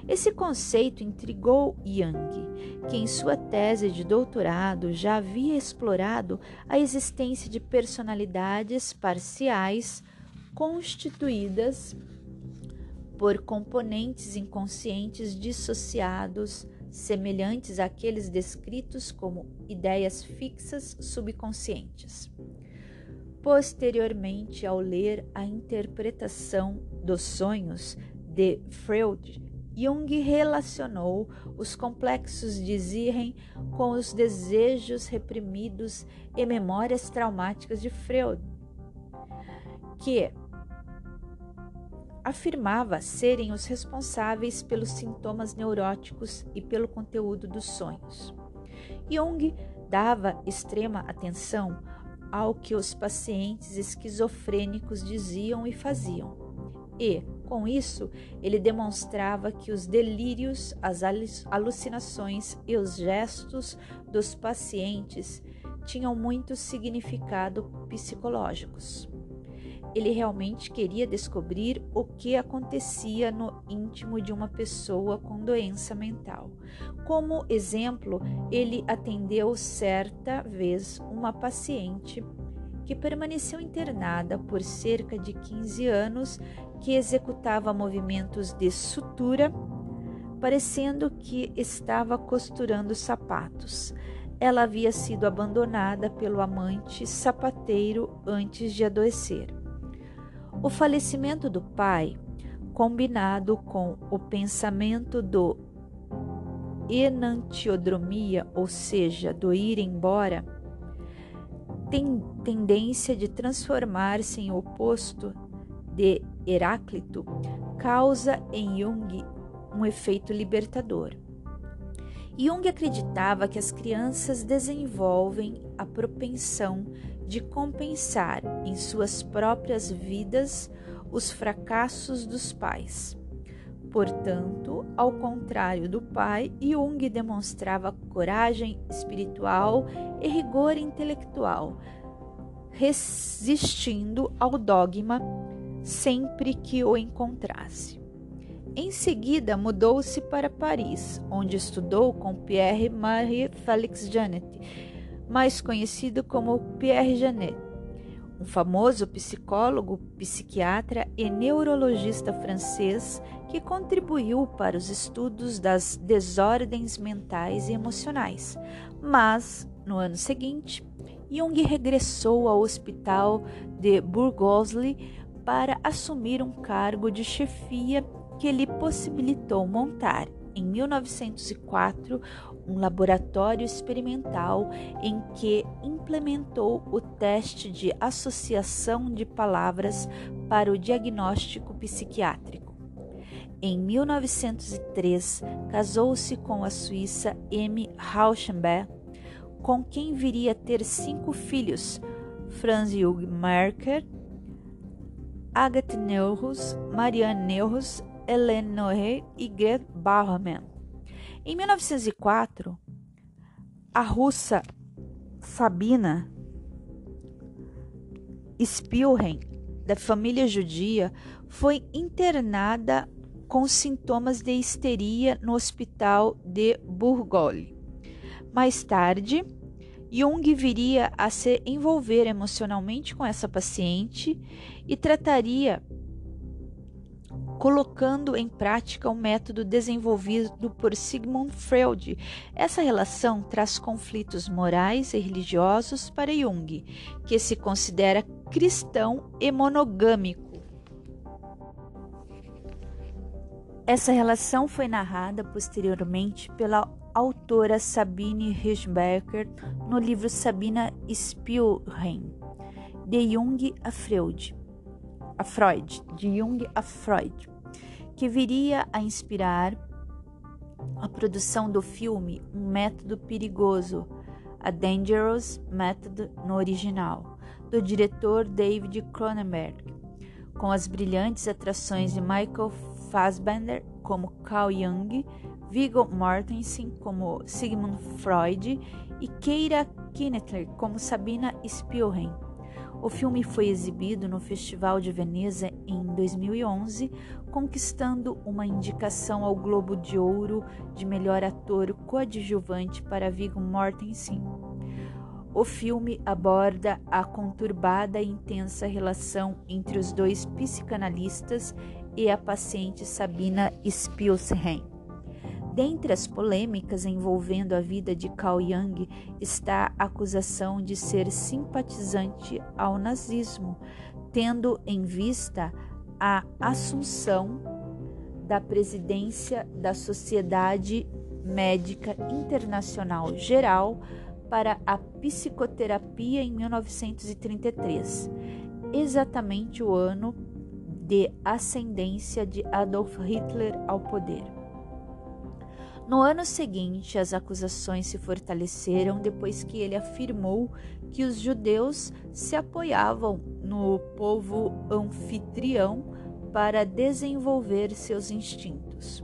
Esse conceito intrigou Young, que em sua tese de doutorado já havia explorado a existência de personalidades parciais constituídas por componentes inconscientes dissociados, semelhantes àqueles descritos como ideias fixas subconscientes. Posteriormente, ao ler a interpretação dos sonhos de Freud, Jung relacionou os complexos de Ziehen com os desejos reprimidos e memórias traumáticas de Freud, que afirmava serem os responsáveis pelos sintomas neuróticos e pelo conteúdo dos sonhos. Jung dava extrema atenção ao que os pacientes esquizofrênicos diziam e faziam. E, com isso, ele demonstrava que os delírios, as alucinações e os gestos dos pacientes tinham muito significado psicológicos. Ele realmente queria descobrir o que acontecia no íntimo de uma pessoa com doença mental. Como exemplo, ele atendeu certa vez uma paciente que permaneceu internada por cerca de 15 anos, que executava movimentos de sutura, parecendo que estava costurando sapatos. Ela havia sido abandonada pelo amante sapateiro antes de adoecer. O falecimento do pai, combinado com o pensamento do enantiodromia, ou seja, do ir embora, tem tendência de transformar-se em oposto de Heráclito, causa em Jung um efeito libertador. Jung acreditava que as crianças desenvolvem a propensão de compensar em suas próprias vidas os fracassos dos pais. Portanto, ao contrário do pai, Jung demonstrava coragem espiritual e rigor intelectual, resistindo ao dogma sempre que o encontrasse. Em seguida, mudou-se para Paris, onde estudou com Pierre-Marie Félix Janet mais conhecido como Pierre Janet, um famoso psicólogo, psiquiatra e neurologista francês que contribuiu para os estudos das desordens mentais e emocionais. Mas, no ano seguinte, Jung regressou ao hospital de Burgosli para assumir um cargo de chefia que lhe possibilitou montar, em 1904, um laboratório experimental em que implementou o teste de associação de palavras para o diagnóstico psiquiátrico. Em 1903, casou-se com a suíça M. Rauschenberg, com quem viria a ter cinco filhos: Franz Jung Merker, Agathe Neuhaus, Marianne Neuhaus, Hélène Noé e Gerd Bauermann. Em 1904, a russa Sabina Spielhen, da família judia, foi internada com sintomas de histeria no hospital de Burgol. Mais tarde, Jung viria a se envolver emocionalmente com essa paciente e trataria colocando em prática o método desenvolvido por Sigmund Freud. Essa relação traz conflitos morais e religiosos para Jung, que se considera cristão e monogâmico. Essa relação foi narrada posteriormente pela autora Sabine Hirschberger no livro Sabina Spielrein, De Jung a Freud a Freud, de Jung a Freud, que viria a inspirar a produção do filme Um Método Perigoso, A Dangerous Method no original, do diretor David Cronenberg, com as brilhantes atrações de Michael Fassbender como Carl Jung, Viggo Mortensen como Sigmund Freud e Keira Knightley como Sabina Spielrein. O filme foi exibido no Festival de Veneza em 2011, conquistando uma indicação ao Globo de Ouro de melhor ator coadjuvante para Viggo Mortensen. O filme aborda a conturbada e intensa relação entre os dois psicanalistas e a paciente Sabina Spielsheim. Dentre as polêmicas envolvendo a vida de Carl Jung está a acusação de ser simpatizante ao nazismo, tendo em vista a assunção da presidência da Sociedade Médica Internacional Geral para a Psicoterapia em 1933, exatamente o ano de ascendência de Adolf Hitler ao poder. No ano seguinte, as acusações se fortaleceram depois que ele afirmou que os judeus se apoiavam no povo anfitrião para desenvolver seus instintos.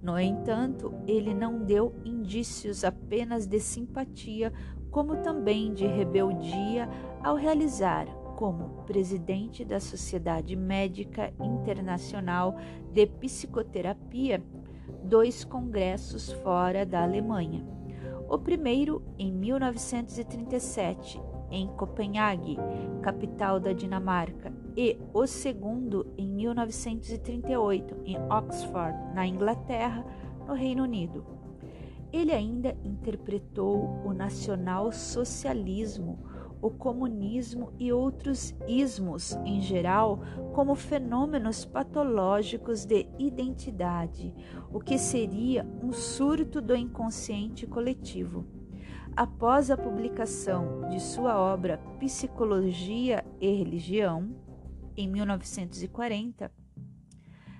No entanto, ele não deu indícios apenas de simpatia, como também de rebeldia ao realizar, como presidente da Sociedade Médica Internacional de Psicoterapia, dois congressos fora da Alemanha. O primeiro em 1937, em Copenhague, capital da Dinamarca, e o segundo em 1938, em Oxford, na Inglaterra, no Reino Unido. Ele ainda interpretou o nacional-socialismo o comunismo e outros ismos em geral como fenômenos patológicos de identidade, o que seria um surto do inconsciente coletivo. Após a publicação de sua obra Psicologia e Religião, em 1940,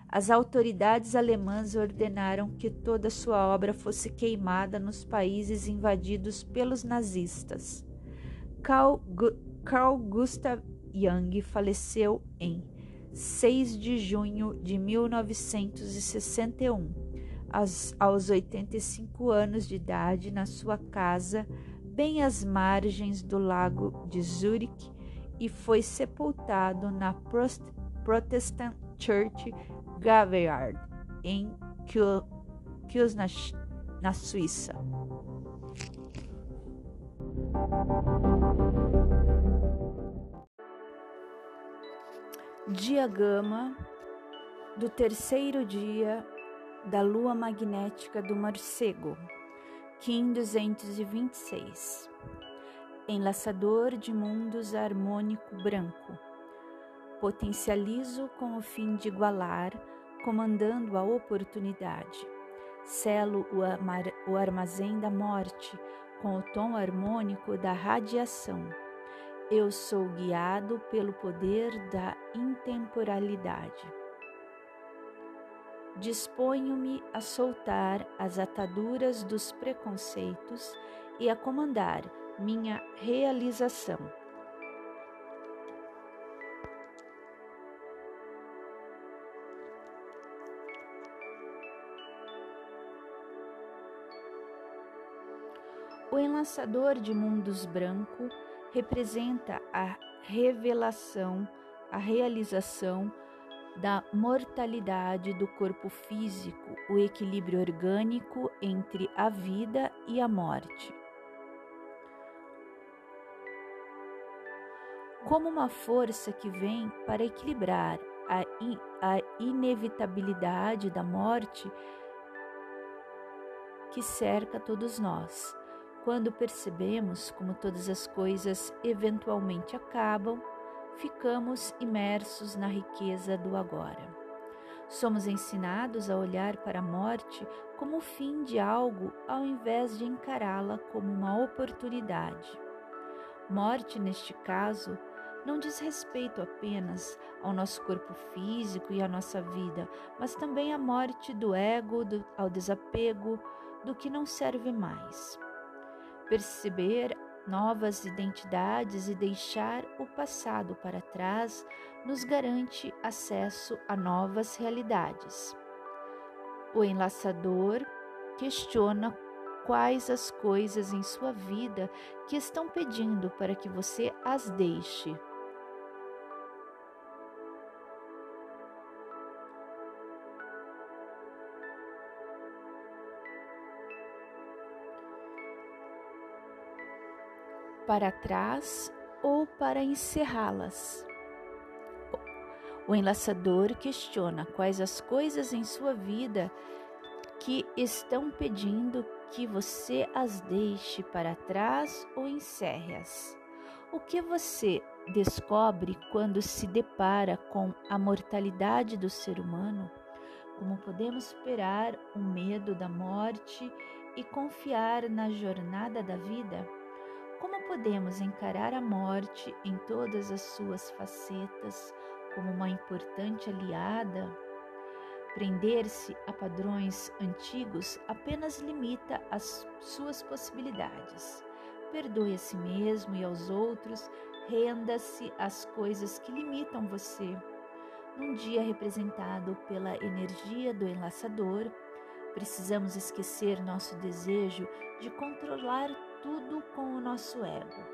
as autoridades alemãs ordenaram que toda sua obra fosse queimada nos países invadidos pelos nazistas. Carl, Carl Gustav Jung faleceu em 6 de junho de 1961, aos, aos 85 anos de idade, na sua casa, bem às margens do lago de Zurich, e foi sepultado na Protestant Church Graveyard, em Kiel, na Suíça. Dia gama do terceiro dia da lua magnética do morcego, Kim 226. Enlaçador de mundos harmônico branco. Potencializo com o fim de igualar, comandando a oportunidade. Selo o armazém da morte com o tom harmônico da radiação. Eu sou guiado pelo poder da intemporalidade. Disponho-me a soltar as ataduras dos preconceitos e a comandar minha realização. O enlaçador de mundos branco representa a revelação, a realização da mortalidade do corpo físico, o equilíbrio orgânico entre a vida e a morte. Como uma força que vem para equilibrar a, in, a inevitabilidade da morte que cerca todos nós quando percebemos como todas as coisas eventualmente acabam, ficamos imersos na riqueza do agora. Somos ensinados a olhar para a morte como o fim de algo ao invés de encará-la como uma oportunidade. Morte, neste caso, não diz respeito apenas ao nosso corpo físico e à nossa vida, mas também à morte do ego, do, ao desapego do que não serve mais perceber novas identidades e deixar o passado para trás nos garante acesso a novas realidades. O enlaçador questiona quais as coisas em sua vida que estão pedindo para que você as deixe. Para trás ou para encerrá-las. O enlaçador questiona quais as coisas em sua vida que estão pedindo que você as deixe para trás ou encerre-as. O que você descobre quando se depara com a mortalidade do ser humano? Como podemos superar o medo da morte e confiar na jornada da vida? Como podemos encarar a morte em todas as suas facetas como uma importante aliada? Prender-se a padrões antigos apenas limita as suas possibilidades. Perdoe a si mesmo e aos outros, renda-se às coisas que limitam você. Num dia representado pela energia do enlaçador, precisamos esquecer nosso desejo de controlar tudo com o nosso ego.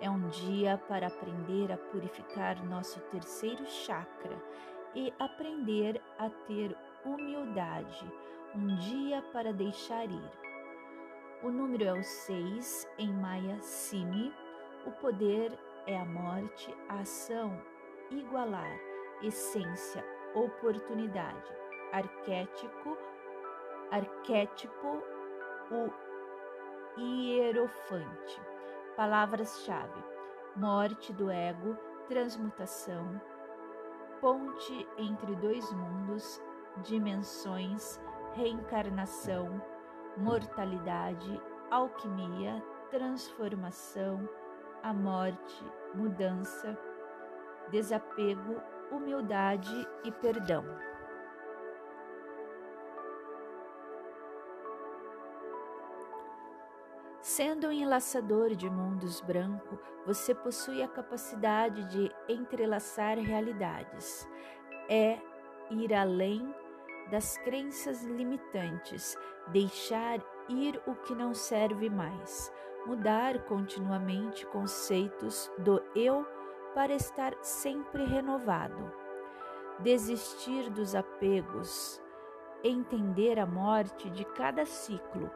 É um dia para aprender a purificar nosso terceiro chakra e aprender a ter humildade. Um dia para deixar ir. O número é o 6 em Maya Simi. O poder é a morte, a ação, igualar, essência, oportunidade, arquétipo, arquétipo, o hierofante. Palavras-chave: morte do ego, transmutação, ponte entre dois mundos, dimensões, reencarnação, mortalidade, alquimia, transformação, a morte, mudança, desapego, humildade e perdão. Sendo um enlaçador de mundos branco, você possui a capacidade de entrelaçar realidades. É ir além das crenças limitantes, deixar ir o que não serve mais, mudar continuamente conceitos do eu para estar sempre renovado, desistir dos apegos, entender a morte de cada ciclo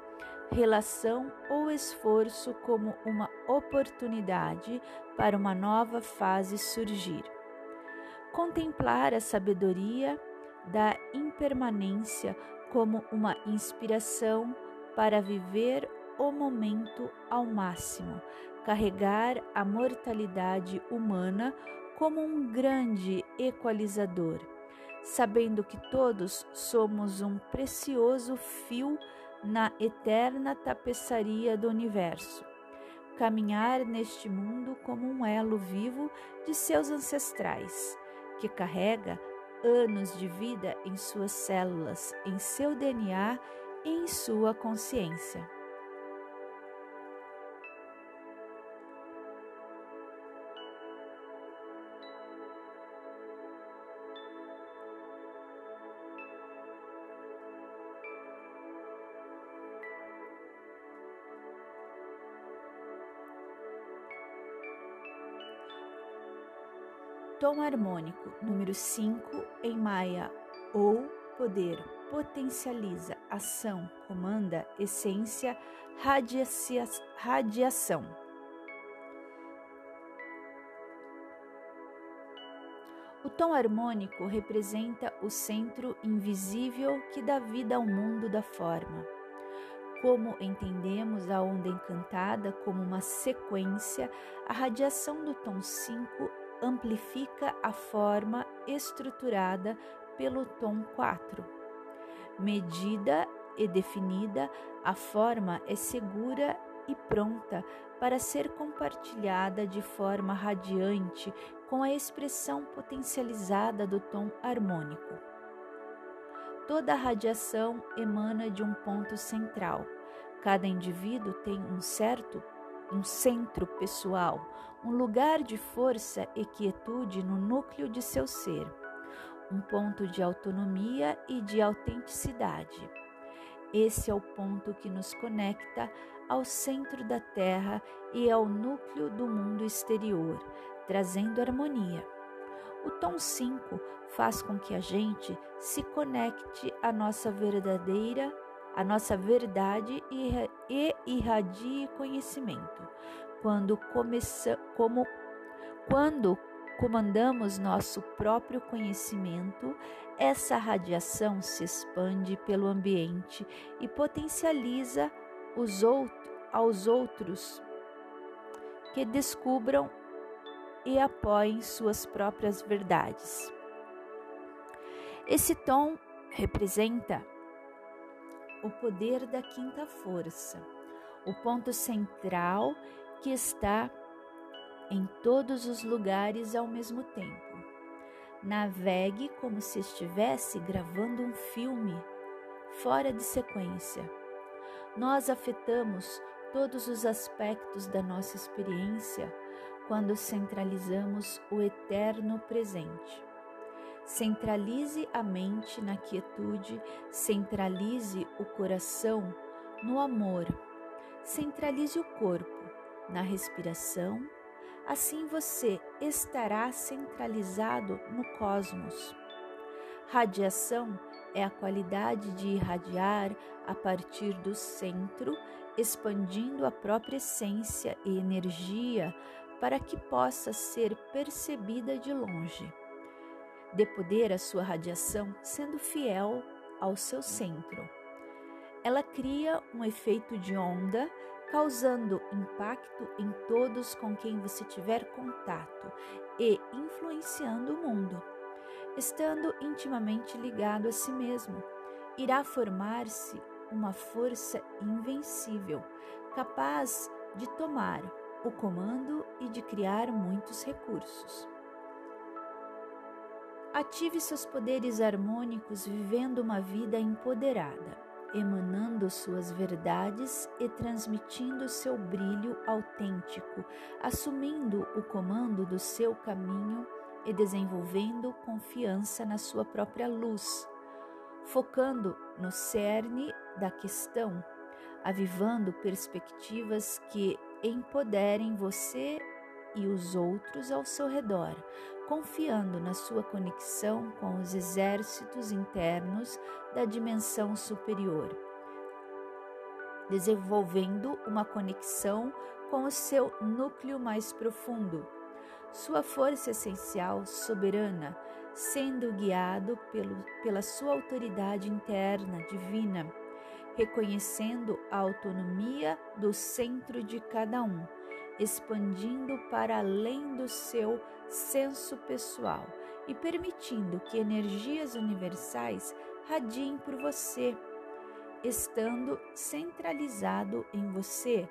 relação ou esforço como uma oportunidade para uma nova fase surgir. Contemplar a sabedoria da impermanência como uma inspiração para viver o momento ao máximo, carregar a mortalidade humana como um grande equalizador, sabendo que todos somos um precioso fio na eterna tapeçaria do universo. Caminhar neste mundo como um elo vivo de seus ancestrais, que carrega anos de vida em suas células, em seu DNA e em sua consciência. Tom harmônico número 5 em Maia ou poder potencializa ação, comanda, essência, radiação. O tom harmônico representa o centro invisível que dá vida ao mundo da forma. Como entendemos a onda encantada como uma sequência, a radiação do tom 5 amplifica a forma estruturada pelo tom 4. Medida e definida, a forma é segura e pronta para ser compartilhada de forma radiante com a expressão potencializada do tom harmônico. Toda a radiação emana de um ponto central. Cada indivíduo tem um certo um centro pessoal, um lugar de força e quietude no núcleo de seu ser, um ponto de autonomia e de autenticidade. Esse é o ponto que nos conecta ao centro da Terra e ao núcleo do mundo exterior, trazendo harmonia. O tom 5 faz com que a gente se conecte à nossa verdadeira a nossa verdade e irradie conhecimento. Quando, começa, como, quando comandamos nosso próprio conhecimento, essa radiação se expande pelo ambiente e potencializa os outros, aos outros que descubram e apoiem suas próprias verdades. Esse tom representa o poder da quinta força, o ponto central que está em todos os lugares ao mesmo tempo. Navegue como se estivesse gravando um filme fora de sequência. Nós afetamos todos os aspectos da nossa experiência quando centralizamos o eterno presente. Centralize a mente na quietude, centralize o coração no amor, centralize o corpo na respiração assim você estará centralizado no cosmos. Radiação é a qualidade de irradiar a partir do centro, expandindo a própria essência e energia para que possa ser percebida de longe. Dê poder à sua radiação sendo fiel ao seu centro. Ela cria um efeito de onda causando impacto em todos com quem você tiver contato e influenciando o mundo. Estando intimamente ligado a si mesmo, irá formar-se uma força invencível, capaz de tomar o comando e de criar muitos recursos. Ative seus poderes harmônicos vivendo uma vida empoderada emanando suas verdades e transmitindo seu brilho autêntico, assumindo o comando do seu caminho e desenvolvendo confiança na sua própria luz, focando no cerne da questão, avivando perspectivas que empoderem você e os outros ao seu redor, confiando na sua conexão com os exércitos internos da dimensão superior, desenvolvendo uma conexão com o seu núcleo mais profundo, sua força essencial soberana, sendo guiado pelo, pela sua autoridade interna divina, reconhecendo a autonomia do centro de cada um expandindo para além do seu senso pessoal e permitindo que energias universais radiem por você, estando centralizado em você,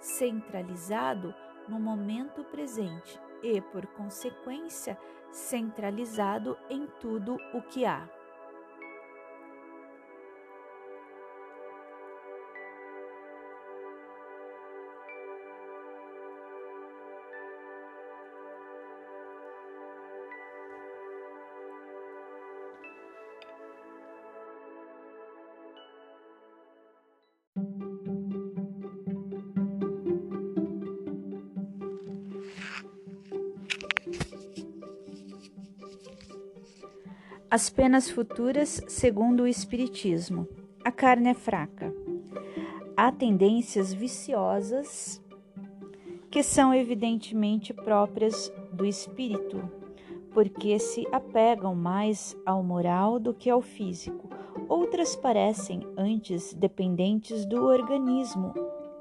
centralizado no momento presente e, por consequência, centralizado em tudo o que há. As penas futuras, segundo o Espiritismo. A carne é fraca. Há tendências viciosas que são evidentemente próprias do espírito, porque se apegam mais ao moral do que ao físico. Outras parecem antes dependentes do organismo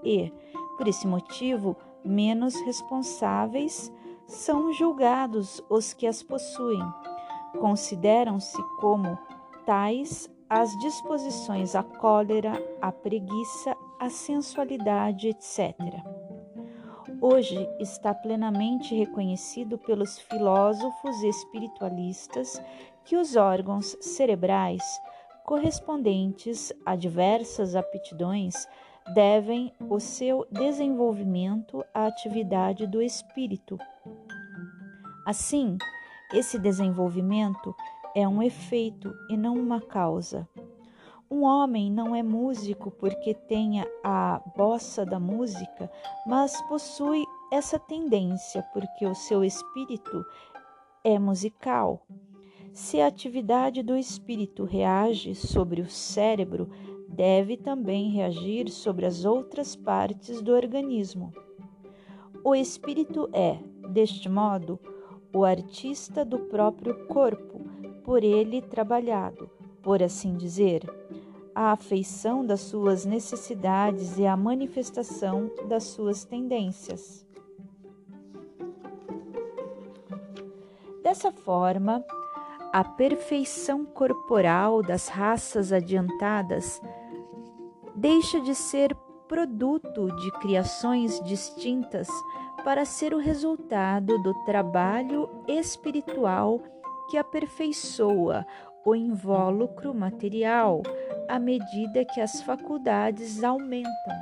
e, por esse motivo, menos responsáveis são julgados os que as possuem Consideram-se como tais as disposições à cólera, à preguiça, à sensualidade, etc. Hoje está plenamente reconhecido pelos filósofos espiritualistas que os órgãos cerebrais correspondentes a diversas aptidões devem o seu desenvolvimento à atividade do espírito. Assim, esse desenvolvimento é um efeito e não uma causa. Um homem não é músico porque tenha a bossa da música, mas possui essa tendência porque o seu espírito é musical. Se a atividade do espírito reage sobre o cérebro, deve também reagir sobre as outras partes do organismo. O espírito é, deste modo, o artista do próprio corpo, por ele trabalhado, por assim dizer. A afeição das suas necessidades e a manifestação das suas tendências. Dessa forma, a perfeição corporal das raças adiantadas deixa de ser produto de criações distintas para ser o resultado do trabalho espiritual que aperfeiçoa o invólucro material à medida que as faculdades aumentam.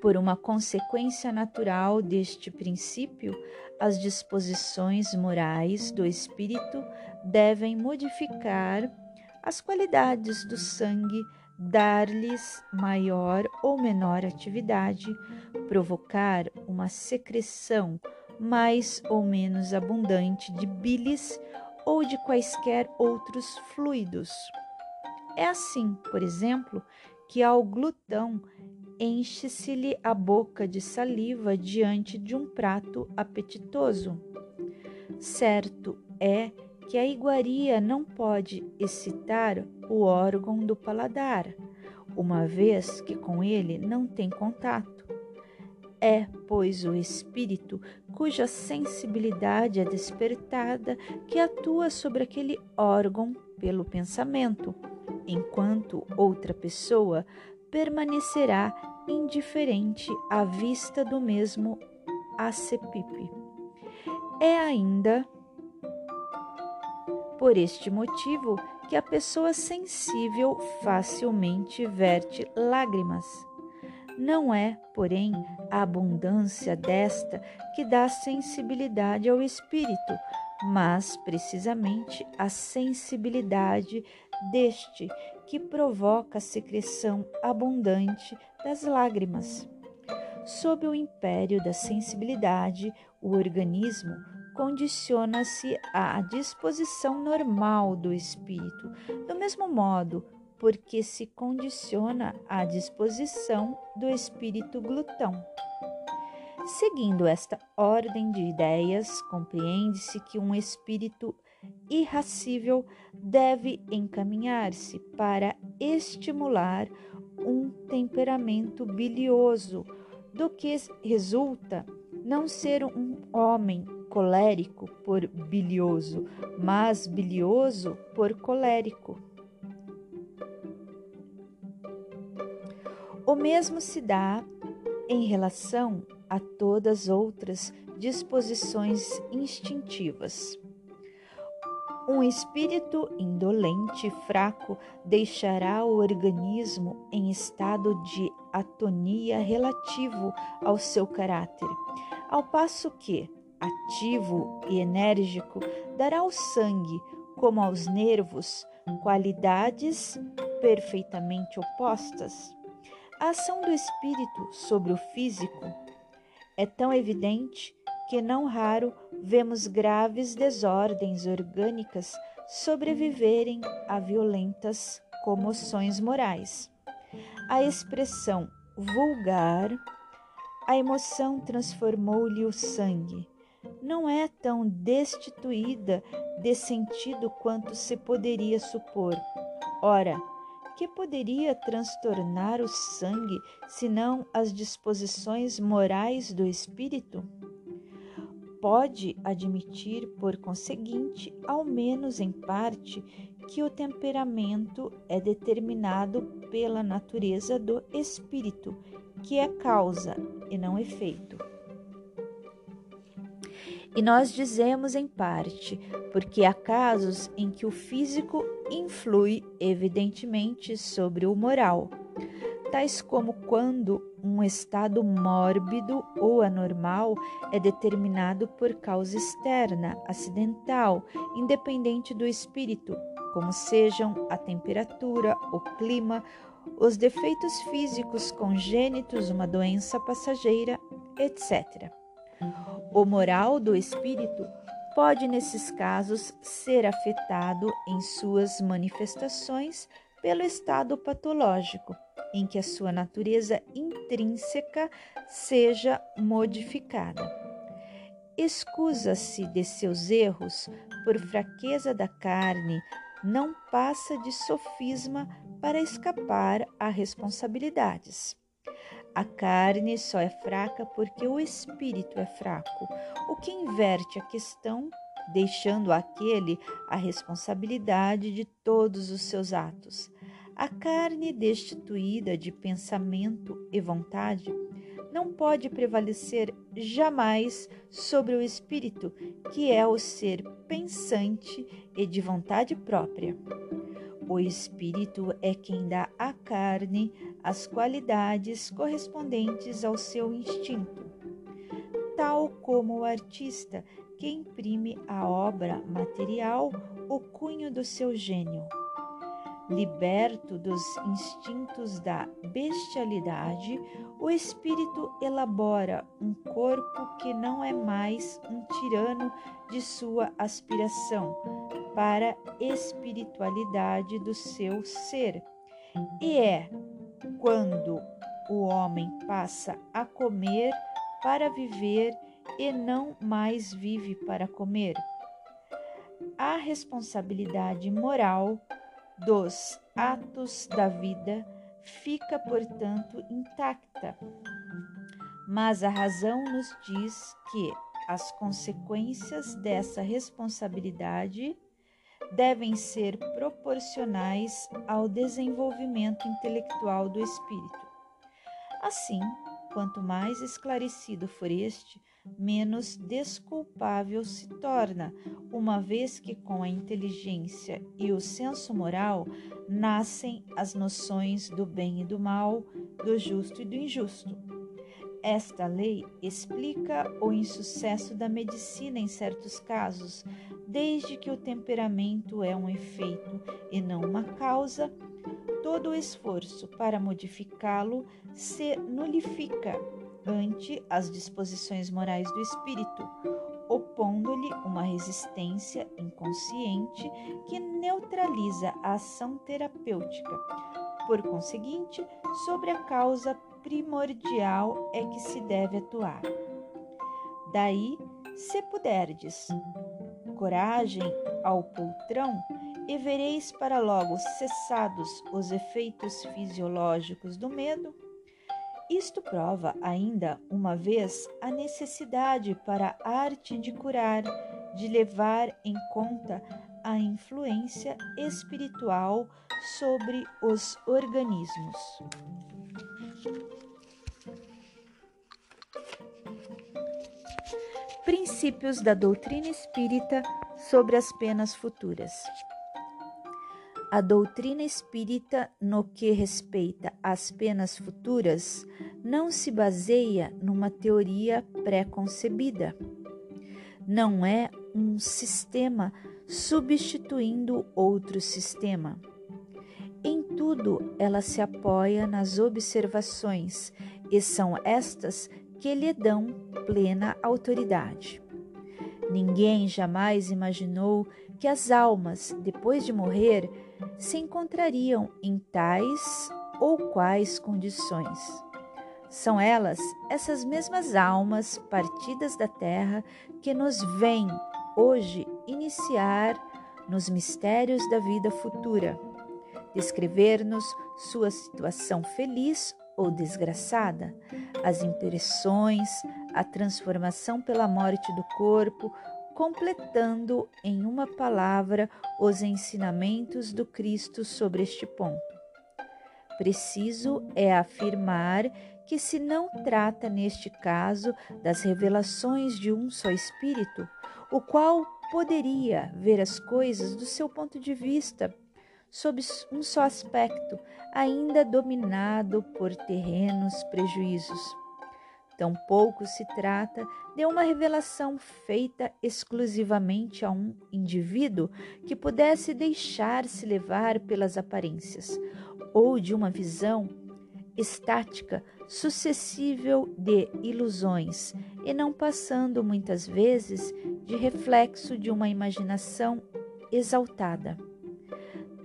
Por uma consequência natural deste princípio, as disposições morais do espírito devem modificar as qualidades do sangue, dar-lhes maior ou menor atividade, provocar uma secreção mais ou menos abundante de bilis ou de quaisquer outros fluidos. É assim, por exemplo, que ao glutão enche-se-lhe a boca de saliva diante de um prato apetitoso. Certo é que a iguaria não pode excitar o órgão do paladar, uma vez que com ele não tem contato. É, pois, o espírito cuja sensibilidade é despertada que atua sobre aquele órgão pelo pensamento, enquanto outra pessoa permanecerá indiferente à vista do mesmo acepipe. É ainda por este motivo que a pessoa sensível facilmente verte lágrimas. Não é, porém, a abundância desta que dá sensibilidade ao espírito, mas precisamente a sensibilidade deste que provoca a secreção abundante das lágrimas. Sob o império da sensibilidade, o organismo condiciona-se à disposição normal do espírito, do mesmo modo porque se condiciona à disposição do espírito glutão. Seguindo esta ordem de ideias, compreende-se que um espírito irracível deve encaminhar-se para estimular um temperamento bilioso, do que resulta não ser um homem colérico por bilioso, mas bilioso por colérico. O mesmo se dá em relação a todas outras disposições instintivas. Um espírito indolente e fraco deixará o organismo em estado de atonia relativo ao seu caráter, ao passo que, ativo e enérgico, dará ao sangue, como aos nervos, qualidades perfeitamente opostas. A ação do espírito sobre o físico é tão evidente que não raro vemos graves desordens orgânicas sobreviverem a violentas comoções morais. A expressão vulgar, a emoção transformou-lhe o sangue. Não é tão destituída de sentido quanto se poderia supor. Ora, que poderia transtornar o sangue senão as disposições morais do espírito? pode admitir, por conseguinte, ao menos em parte, que o temperamento é determinado pela natureza do espírito, que é causa e não efeito. E nós dizemos em parte, porque há casos em que o físico influi evidentemente sobre o moral tais como quando um estado mórbido ou anormal é determinado por causa externa, acidental, independente do espírito, como sejam a temperatura, o clima, os defeitos físicos congênitos, uma doença passageira, etc. O moral do espírito pode, nesses casos, ser afetado em suas manifestações pelo estado patológico em que a sua natureza intrínseca seja modificada. Escusa-se de seus erros por fraqueza da carne, não passa de sofisma para escapar a responsabilidades. A carne só é fraca porque o espírito é fraco, o que inverte a questão, deixando àquele a responsabilidade de todos os seus atos. A carne, destituída de pensamento e vontade, não pode prevalecer jamais sobre o espírito, que é o ser pensante e de vontade própria. O espírito é quem dá à carne as qualidades correspondentes ao seu instinto, tal como o artista que imprime à obra material o cunho do seu gênio. Liberto dos instintos da bestialidade, o espírito elabora um corpo que não é mais um tirano de sua aspiração para a espiritualidade do seu ser. E é quando o homem passa a comer para viver e não mais vive para comer. A responsabilidade moral dos atos da vida fica, portanto, intacta. Mas a razão nos diz que as consequências dessa responsabilidade devem ser proporcionais ao desenvolvimento intelectual do espírito. Assim, quanto mais esclarecido for este, menos desculpável se torna, uma vez que com a inteligência e o senso moral nascem as noções do bem e do mal, do justo e do injusto. Esta lei explica o insucesso da medicina em certos casos, desde que o temperamento é um efeito e não uma causa, todo o esforço para modificá-lo se nulifica ante as disposições morais do espírito, opondo-lhe uma resistência inconsciente que neutraliza a ação terapêutica. Por conseguinte, sobre a causa primordial é que se deve atuar. Daí, se puderdes, coragem ao poltrão, e vereis para logo cessados os efeitos fisiológicos do medo, isto prova ainda uma vez a necessidade para a arte de curar, de levar em conta a influência espiritual sobre os organismos. Princípios da doutrina espírita sobre as penas futuras. A doutrina espírita, no que respeita às penas futuras, não se baseia numa teoria pré-concebida. Não é um sistema substituindo outro sistema. Em tudo, ela se apoia nas observações, e são estas que lhe dão plena autoridade. Ninguém jamais imaginou que as almas, depois de morrer, se encontrariam em tais ou quais condições. São elas, essas mesmas almas partidas da terra, que nos vêm hoje iniciar nos mistérios da vida futura, descrever-nos sua situação feliz ou desgraçada, as impressões, a transformação pela morte do corpo, completando em uma palavra os ensinamentos do Cristo sobre este ponto. Preciso é afirmar que se não trata neste caso das revelações de um só espírito, o qual poderia ver as coisas do seu ponto de vista sob um só aspecto, ainda dominado por terrenos prejuízos. Tampouco se trata de uma revelação feita exclusivamente a um indivíduo que pudesse deixar-se levar pelas aparências, ou de uma visão estática sucessível de ilusões e não passando muitas vezes de reflexo de uma imaginação exaltada.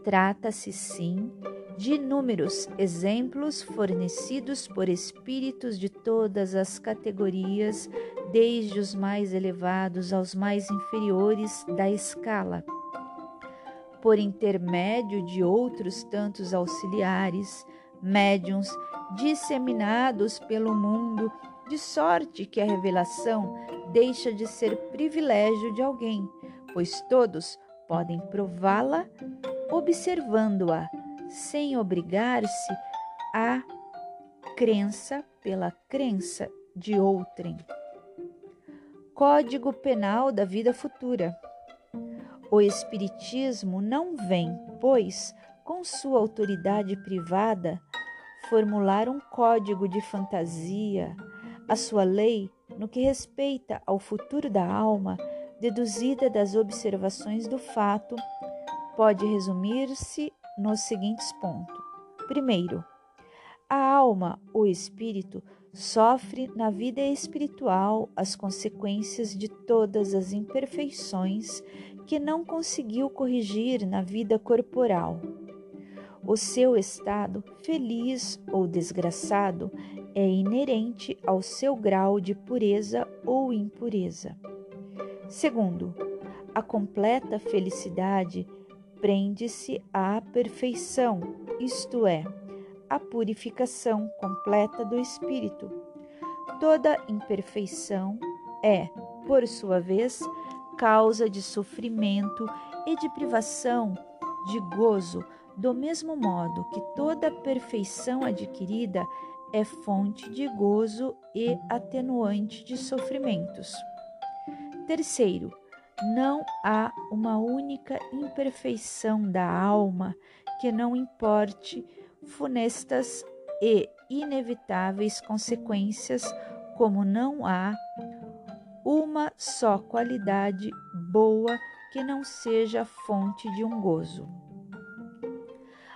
Trata-se, sim, de inúmeros exemplos fornecidos por espíritos de todas as categorias desde os mais elevados aos mais inferiores da escala, por intermédio de outros tantos auxiliares, médiums disseminados pelo mundo, de sorte que a revelação deixa de ser privilégio de alguém, pois todos podem prová-la observando-a, sem obrigar-se à crença pela crença de outrem. Código Penal da Vida Futura. O Espiritismo não vem, pois, com sua autoridade privada, formular um código de fantasia, a sua lei no que respeita ao futuro da alma, deduzida das observações do fato, pode resumir-se nos seguintes pontos. Primeiro, a alma, o espírito, sofre na vida espiritual as consequências de todas as imperfeições que não conseguiu corrigir na vida corporal. O seu estado, feliz ou desgraçado, é inerente ao seu grau de pureza ou impureza. Segundo, a completa felicidade prende-se à perfeição, isto é, à purificação completa do espírito. Toda imperfeição é, por sua vez, causa de sofrimento e de privação de gozo, do mesmo modo que toda perfeição adquirida é fonte de gozo e atenuante de sofrimentos. Terceiro, não há uma única imperfeição da alma que não importe funestas e inevitáveis consequências, como não há uma só qualidade boa que não seja fonte de um gozo.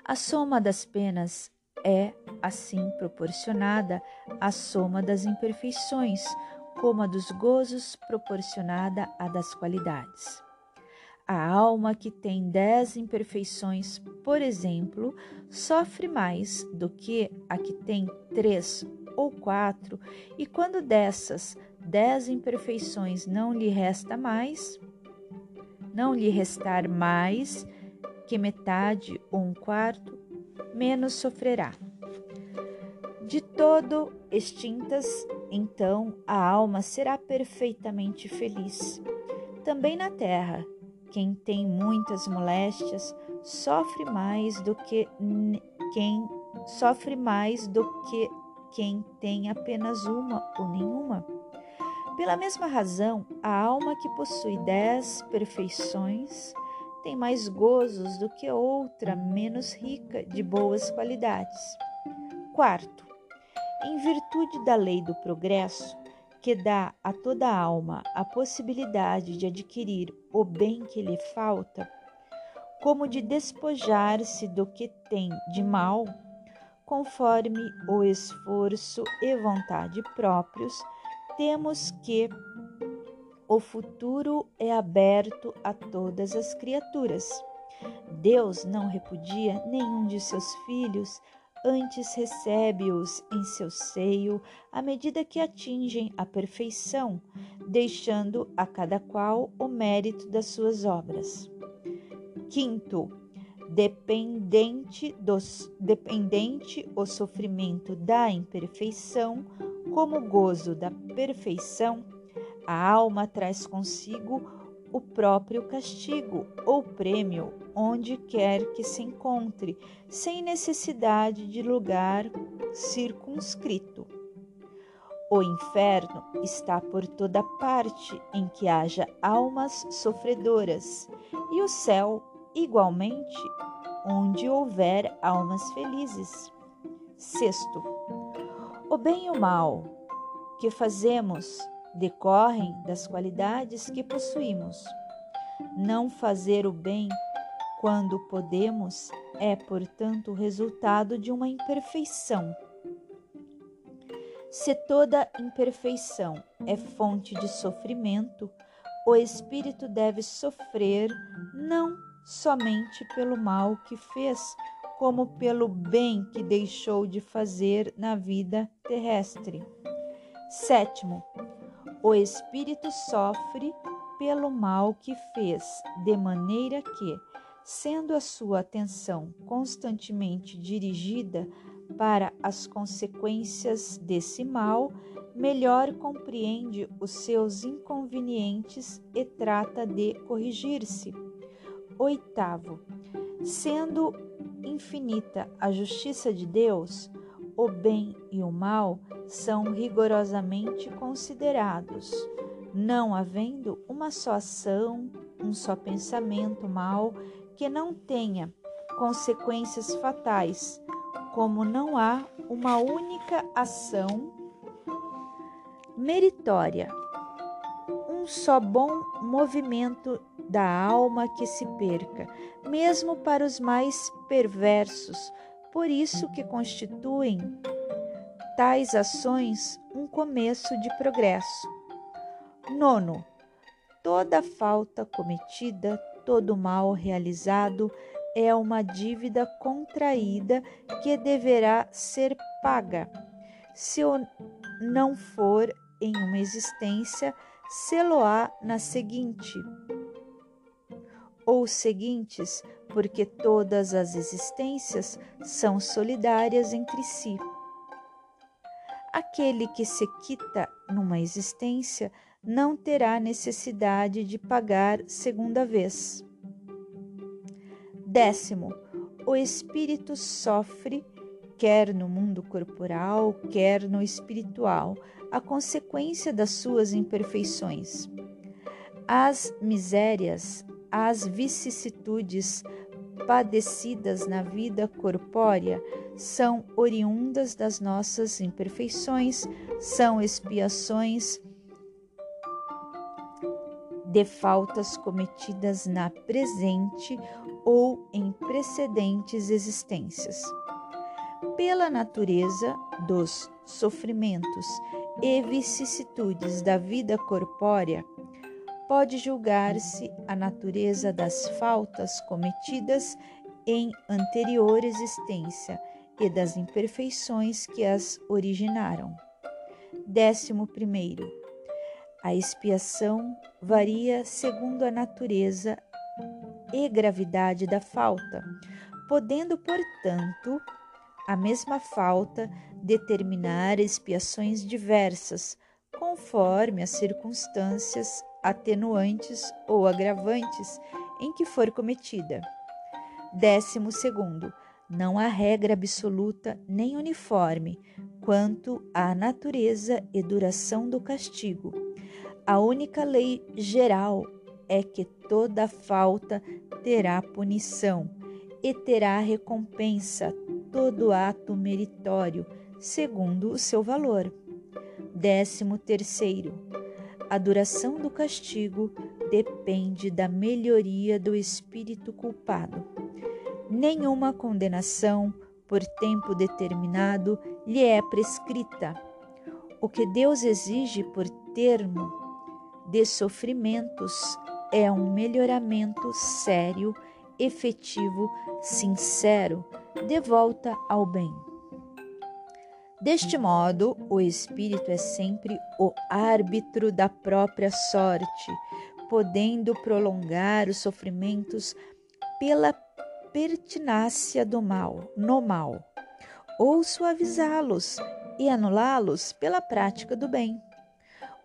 A soma das penas é, assim, proporcionada à soma das imperfeições, como a dos gozos proporcionada à das qualidades. A alma que tem dez imperfeições, por exemplo, sofre mais do que a que tem três ou quatro, e quando dessas dez imperfeições não lhe resta mais, não lhe restar mais que metade ou um quarto, menos sofrerá. De todo extintas, então a alma será perfeitamente feliz. Também na terra, quem tem muitas moléstias sofre mais do que quem sofre mais do que quem tem apenas uma ou nenhuma. Pela mesma razão, a alma que possui dez perfeições tem mais gozos do que outra menos rica de boas qualidades. Quarto, em virtude da lei do progresso, que dá a toda alma a possibilidade de adquirir o bem que lhe falta, como de despojar-se do que tem de mal, conforme o esforço e vontade próprios, temos que o futuro é aberto a todas as criaturas. Deus não repudia nenhum de seus filhos antes recebe-os em seu seio à medida que atingem a perfeição, deixando a cada qual o mérito das suas obras. Quinto, dependente, dos, dependente o sofrimento da imperfeição, como gozo da perfeição, a alma traz consigo o próprio castigo ou prêmio onde quer que se encontre, sem necessidade de lugar circunscrito. O inferno está por toda parte em que haja almas sofredoras, e o céu, igualmente, onde houver almas felizes. Sexto, o bem e o mal que fazemos decorrem das qualidades que possuímos. Não fazer o bem quando podemos é, portanto, o resultado de uma imperfeição. Se toda imperfeição é fonte de sofrimento, o espírito deve sofrer não somente pelo mal que fez, como pelo bem que deixou de fazer na vida terrestre. Sétimo, o espírito sofre pelo mal que fez, de maneira que, sendo a sua atenção constantemente dirigida para as consequências desse mal, melhor compreende os seus inconvenientes e trata de corrigir-se. Oitavo, sendo infinita a justiça de Deus, o bem e o mal são rigorosamente considerados, não havendo uma só ação, um só pensamento mal que não tenha consequências fatais, como não há uma única ação meritória, um só bom movimento da alma que se perca, mesmo para os mais perversos, por isso que constituem tais ações um começo de progresso. Nono, toda falta cometida, todo mal realizado é uma dívida contraída que deverá ser paga. Se não for em uma existência, se-lo-á na seguinte ou seguintes, porque todas as existências são solidárias entre si. Aquele que se quita numa existência não terá necessidade de pagar segunda vez. Décimo, o espírito sofre, quer no mundo corporal, quer no espiritual, a consequência das suas imperfeições. As misérias, as vicissitudes padecidas na vida corpórea são oriundas das nossas imperfeições, são expiações de faltas cometidas na presente ou em precedentes existências. Pela natureza dos sofrimentos e vicissitudes da vida corpórea, pode julgar-se a natureza das faltas cometidas em anterior existência e das imperfeições que as originaram. Décimo primeiro, a expiação varia segundo a natureza e gravidade da falta, podendo, portanto, a mesma falta determinar expiações diversas, conforme as circunstâncias atenuantes ou agravantes em que for cometida. Décimo segundo, não há regra absoluta nem uniforme quanto à natureza e duração do castigo. A única lei geral é que toda falta terá punição e terá recompensa todo ato meritório, segundo o seu valor. Décimo terceiro, a duração do castigo depende da melhoria do espírito culpado. Nenhuma condenação por tempo determinado lhe é prescrita. O que Deus exige por termo de sofrimentos é um melhoramento sério, efetivo, sincero, de volta ao bem. Deste modo, o espírito é sempre o árbitro da própria sorte, podendo prolongar os sofrimentos pela pertinácia do mal, no mal, ou suavizá-los e anulá-los pela prática do bem.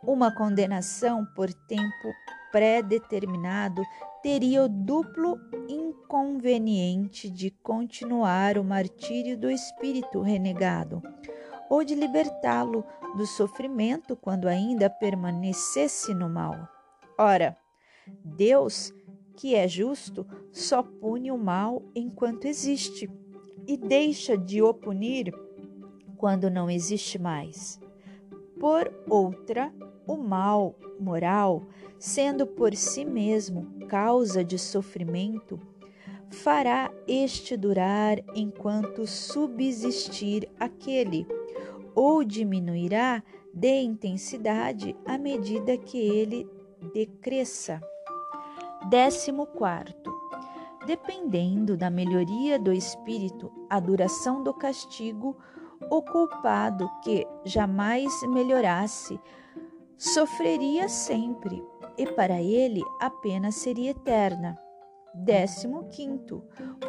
Uma condenação por tempo pré-determinado teria o duplo inconveniente de continuar o martírio do espírito renegado ou de libertá-lo do sofrimento quando ainda permanecesse no mal. Ora, Deus, que é justo, só pune o mal enquanto existe e deixa de o punir quando não existe mais. Por outra, o mal moral, sendo por si mesmo causa de sofrimento, fará este durar enquanto subsistir aquele ou diminuirá de intensidade à medida que ele decresça. Décimo quarto. Dependendo da melhoria do espírito, a duração do castigo, o culpado que jamais melhorasse sofreria sempre, e para ele a pena seria eterna. Décimo quinto,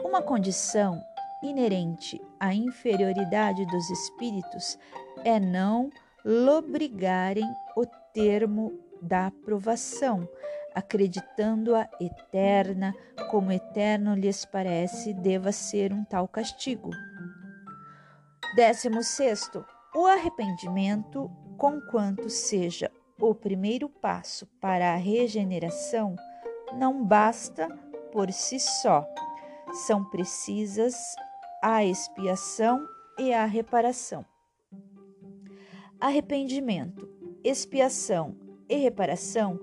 uma condição inerente à inferioridade dos espíritos é não lobrigarem o termo da aprovação, acreditando-a eterna, como eterno lhes parece deva ser um tal castigo. Décimo sexto, o arrependimento, conquanto seja o primeiro passo para a regeneração, não basta por si só. São precisas a expiação e a reparação. Arrependimento, expiação e reparação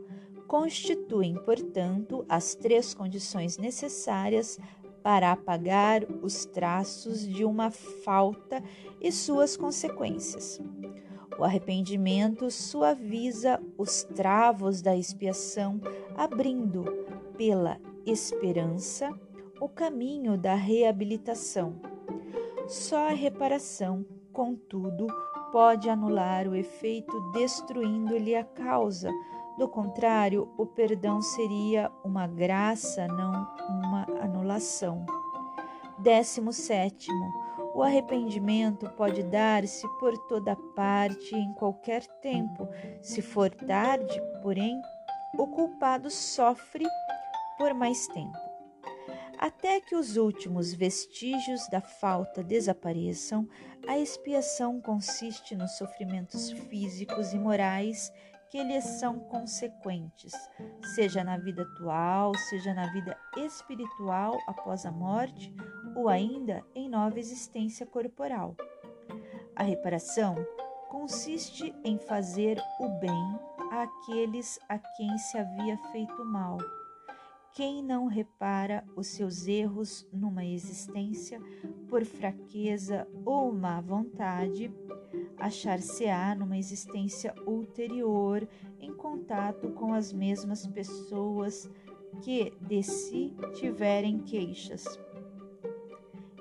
constituem, portanto, as três condições necessárias para apagar os traços de uma falta e suas consequências. O arrependimento suaviza os travos da expiação, abrindo, pela esperança, o caminho da reabilitação. Só a reparação, contudo, pode anular o efeito destruindo-lhe a causa. Do contrário, o perdão seria uma graça, não uma anulação. Décimo sétimo, o arrependimento pode dar-se por toda parte em qualquer tempo. Se for tarde, porém, o culpado sofre por mais tempo. Até que os últimos vestígios da falta desapareçam, a expiação consiste nos sofrimentos físicos e morais que lhes são consequentes, seja na vida atual, seja na vida espiritual após a morte ou ainda em nova existência corporal. A reparação consiste em fazer o bem àqueles a quem se havia feito mal quem não repara os seus erros numa existência por fraqueza ou má vontade, achar-se-á numa existência ulterior em contato com as mesmas pessoas que de si tiverem queixas.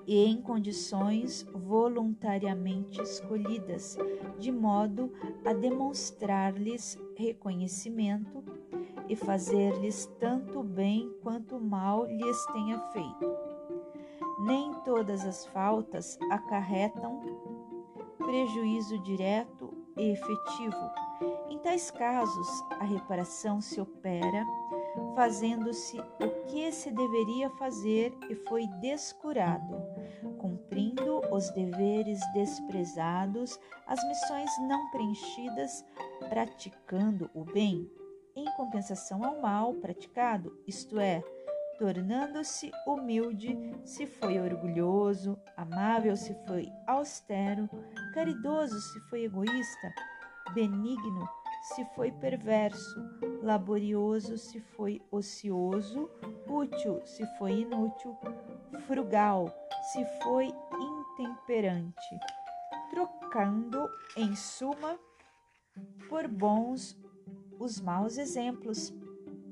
E em condições voluntariamente escolhidas, de modo a demonstrar-lhes reconhecimento e fazer-lhes tanto bem quanto mal lhes tenha feito. Nem todas as faltas acarretam prejuízo direto e efetivo. Em tais casos, a reparação se opera fazendo-se o que se deveria fazer e foi descurado, cumprindo os deveres desprezados, as missões não preenchidas, praticando o bem em compensação ao mal praticado, isto é, tornando-se humilde se foi orgulhoso, amável se foi austero, caridoso se foi egoísta, benigno se foi perverso, laborioso se foi ocioso, útil se foi inútil, frugal se foi intemperante, trocando, em suma, por bons os maus exemplos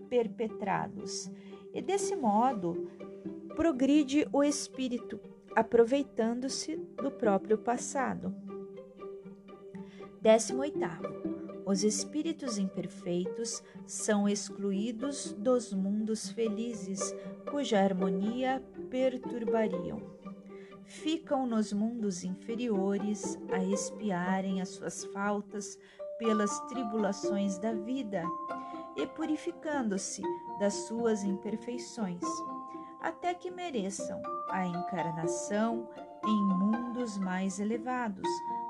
perpetrados. E desse modo, progride o espírito, aproveitando-se do próprio passado. 18. Os espíritos imperfeitos são excluídos dos mundos felizes, cuja harmonia perturbariam. Ficam nos mundos inferiores a espiarem as suas faltas pelas tribulações da vida e purificando-se das suas imperfeições, até que mereçam a encarnação em mundos mais elevados,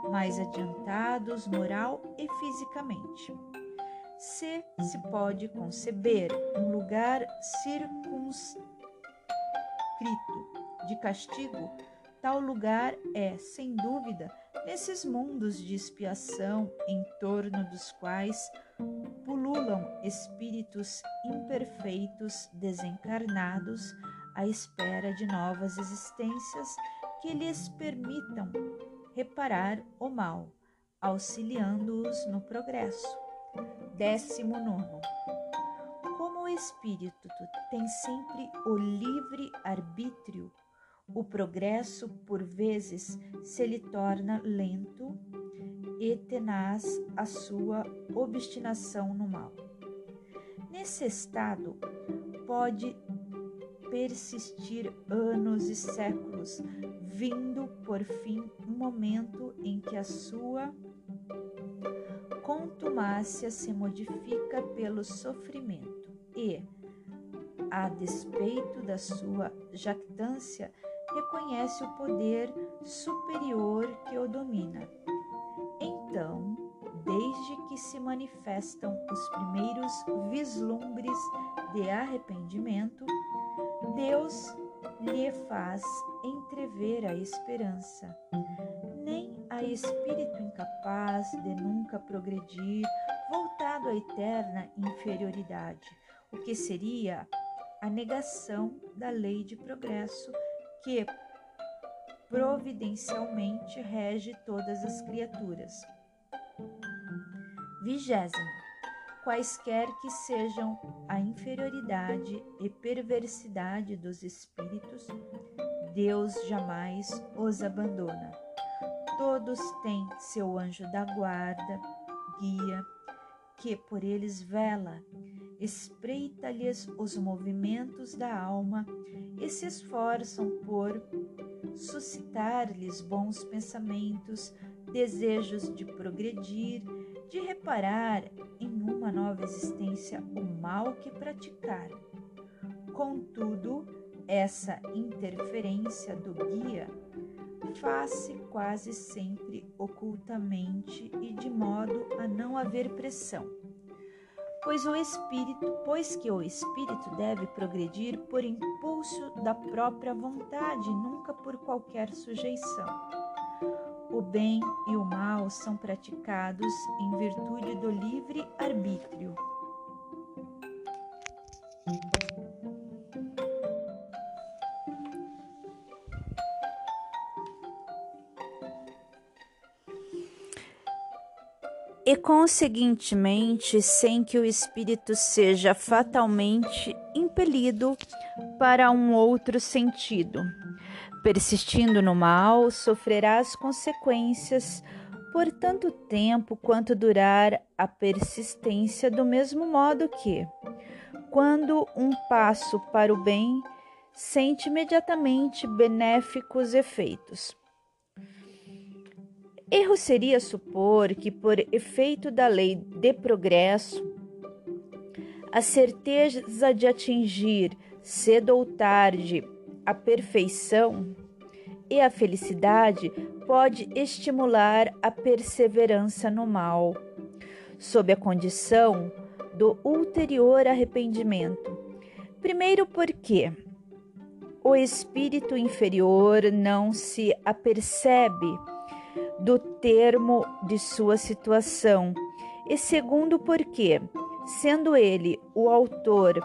mais adiantados moral e fisicamente. Se se pode conceber um lugar circunscrito de castigo, tal lugar é, sem dúvida, nesses mundos de expiação em torno dos quais pululam espíritos imperfeitos desencarnados à espera de novas existências que lhes permitam reparar o mal, auxiliando-os no progresso. Décimo nono. Como o espírito tem sempre o livre arbítrio, o progresso, por vezes, se lhe torna lento e tenaz a sua obstinação no mal. Nesse estado, pode persistir anos e séculos, vindo por fim um momento em que a sua contumácia se modifica pelo sofrimento e, a despeito da sua jactância, reconhece o poder superior que o domina. Então, desde que se manifestam os primeiros vislumbres de arrependimento, Deus lhe faz entrever a esperança. Nem a espírito incapaz de nunca progredir, voltado à eterna inferioridade, o que seria a negação da lei de progresso que providencialmente rege todas as criaturas. Vigésimo. Quaisquer que sejam a inferioridade e perversidade dos espíritos, Deus jamais os abandona. Todos têm seu anjo da guarda, guia, que por eles vela, espreita-lhes os movimentos da alma e se esforçam por suscitar-lhes bons pensamentos, desejos de progredir, de reparar em uma nova existência o mal que praticar. Contudo, essa interferência do guia faz-se quase sempre ocultamente e de modo a não haver pressão. Pois o espírito, pois que o espírito deve progredir por impulso da própria vontade, nunca por qualquer sujeição. O bem e o mal são praticados em virtude do livre arbítrio. E, conseguintemente, sem que o espírito seja fatalmente impelido para um outro sentido. Persistindo no mal, sofrerá as consequências por tanto tempo quanto durar a persistência, do mesmo modo que, quando um passo para o bem, sente imediatamente benéficos efeitos. Erro seria supor que, por efeito da lei de progresso, a certeza de atingir cedo ou tarde a perfeição e a felicidade pode estimular a perseverança no mal, sob a condição do ulterior arrependimento. Primeiro, porque o espírito inferior não se apercebe do termo de sua situação, e segundo, porque, sendo ele o autor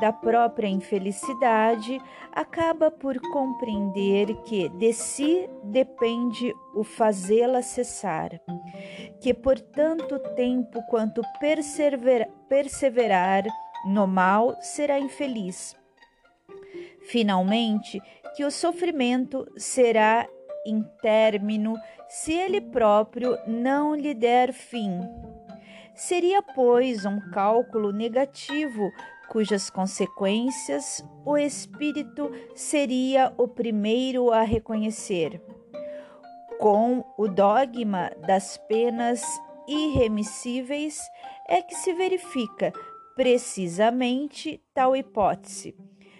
da própria infelicidade, acaba por compreender que de si depende o fazê-la cessar, que por tanto tempo quanto perseverar, perseverar no mal será infeliz. Finalmente, que o sofrimento será em término se ele próprio não lhe der fim. Seria, pois, um cálculo negativo cujas consequências o espírito seria o primeiro a reconhecer. Com o dogma das penas irremissíveis é que se verifica precisamente tal hipótese,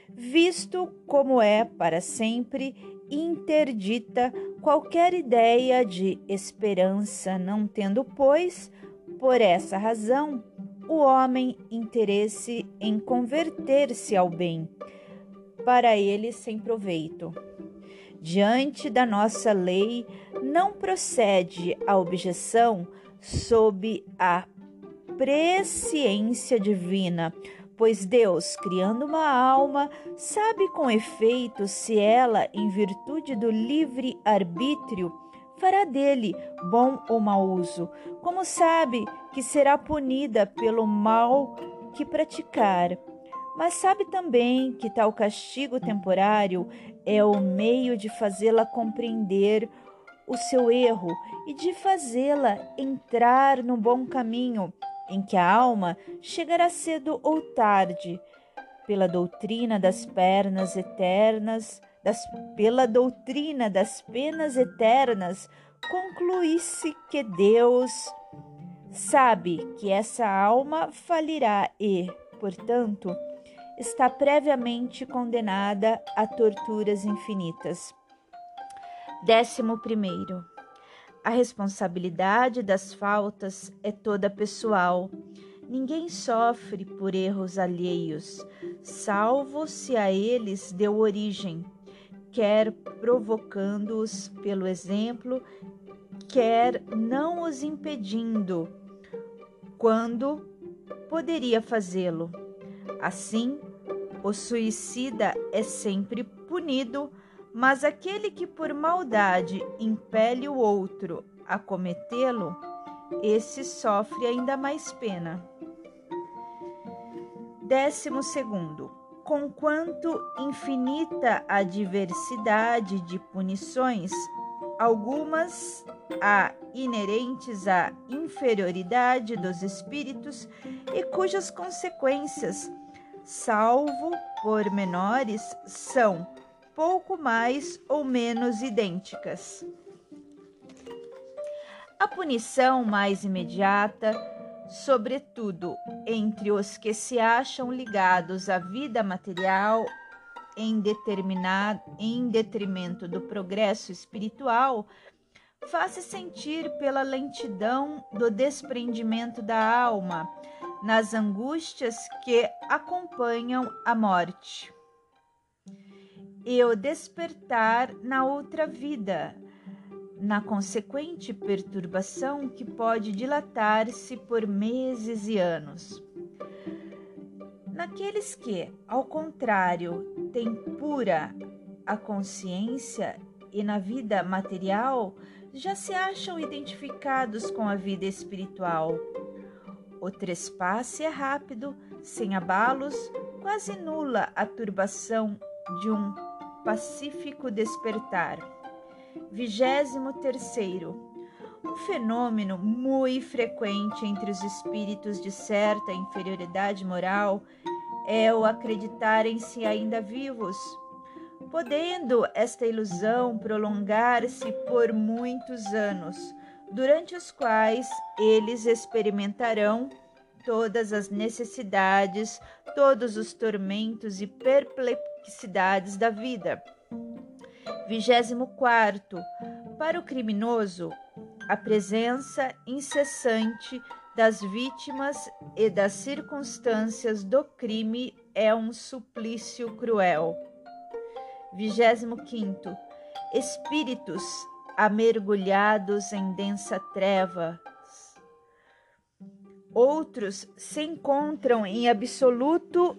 visto como é para sempre interdita qualquer ideia de esperança, não tendo, pois, por essa razão, o homem interesse em converter-se ao bem, para ele sem proveito. Diante da nossa lei, não procede a objeção sob a presciência divina, pois Deus, criando uma alma, sabe com efeito se ela, em virtude do livre arbítrio, fará dele bom ou mau uso, como sabe que será punida pelo mal que praticar. Mas sabe também que tal castigo temporário é o meio de fazê-la compreender o seu erro e de fazê-la entrar no bom caminho, em que a alma chegará cedo ou tarde, pela doutrina das pernas eternas, das, pela doutrina das penas eternas, concluísse que Deus sabe que essa alma falirá e, portanto, está previamente condenada a torturas infinitas. Décimo primeiro. A responsabilidade das faltas é toda pessoal. Ninguém sofre por erros alheios, salvo se a eles deu origem, quer provocando-os pelo exemplo, quer não os impedindo, quando poderia fazê-lo. Assim, o suicida é sempre punido, mas aquele que por maldade impele o outro a cometê-lo, esse sofre ainda mais pena. Décimo segundo, conquanto infinita a diversidade de punições, algumas há inerentes à inferioridade dos espíritos e cujas consequências salvo por menores, são pouco mais ou menos idênticas. A punição mais imediata, sobretudo entre os que se acham ligados à vida material em, determinado, em detrimento do progresso espiritual, faz-se sentir pela lentidão do desprendimento da alma nas angústias que acompanham a morte. E o despertar na outra vida, na consequente perturbação que pode dilatar-se por meses e anos. Naqueles que, ao contrário, têm pura a consciência e na vida material já se acham identificados com a vida espiritual o trespasse é rápido, sem abalos, quase nula a turbação de um pacífico despertar. Vigésimo terceiro. Um fenômeno muito frequente entre os espíritos de certa inferioridade moral é o acreditarem-se ainda vivos, podendo esta ilusão prolongar-se por muitos anos, durante os quais eles experimentarão todas as necessidades, todos os tormentos e perplexidades da vida. 24. Para o criminoso, a presença incessante das vítimas e das circunstâncias do crime é um suplício cruel. 25. Espíritos amergulhados em densa treva. Outros se encontram em absoluto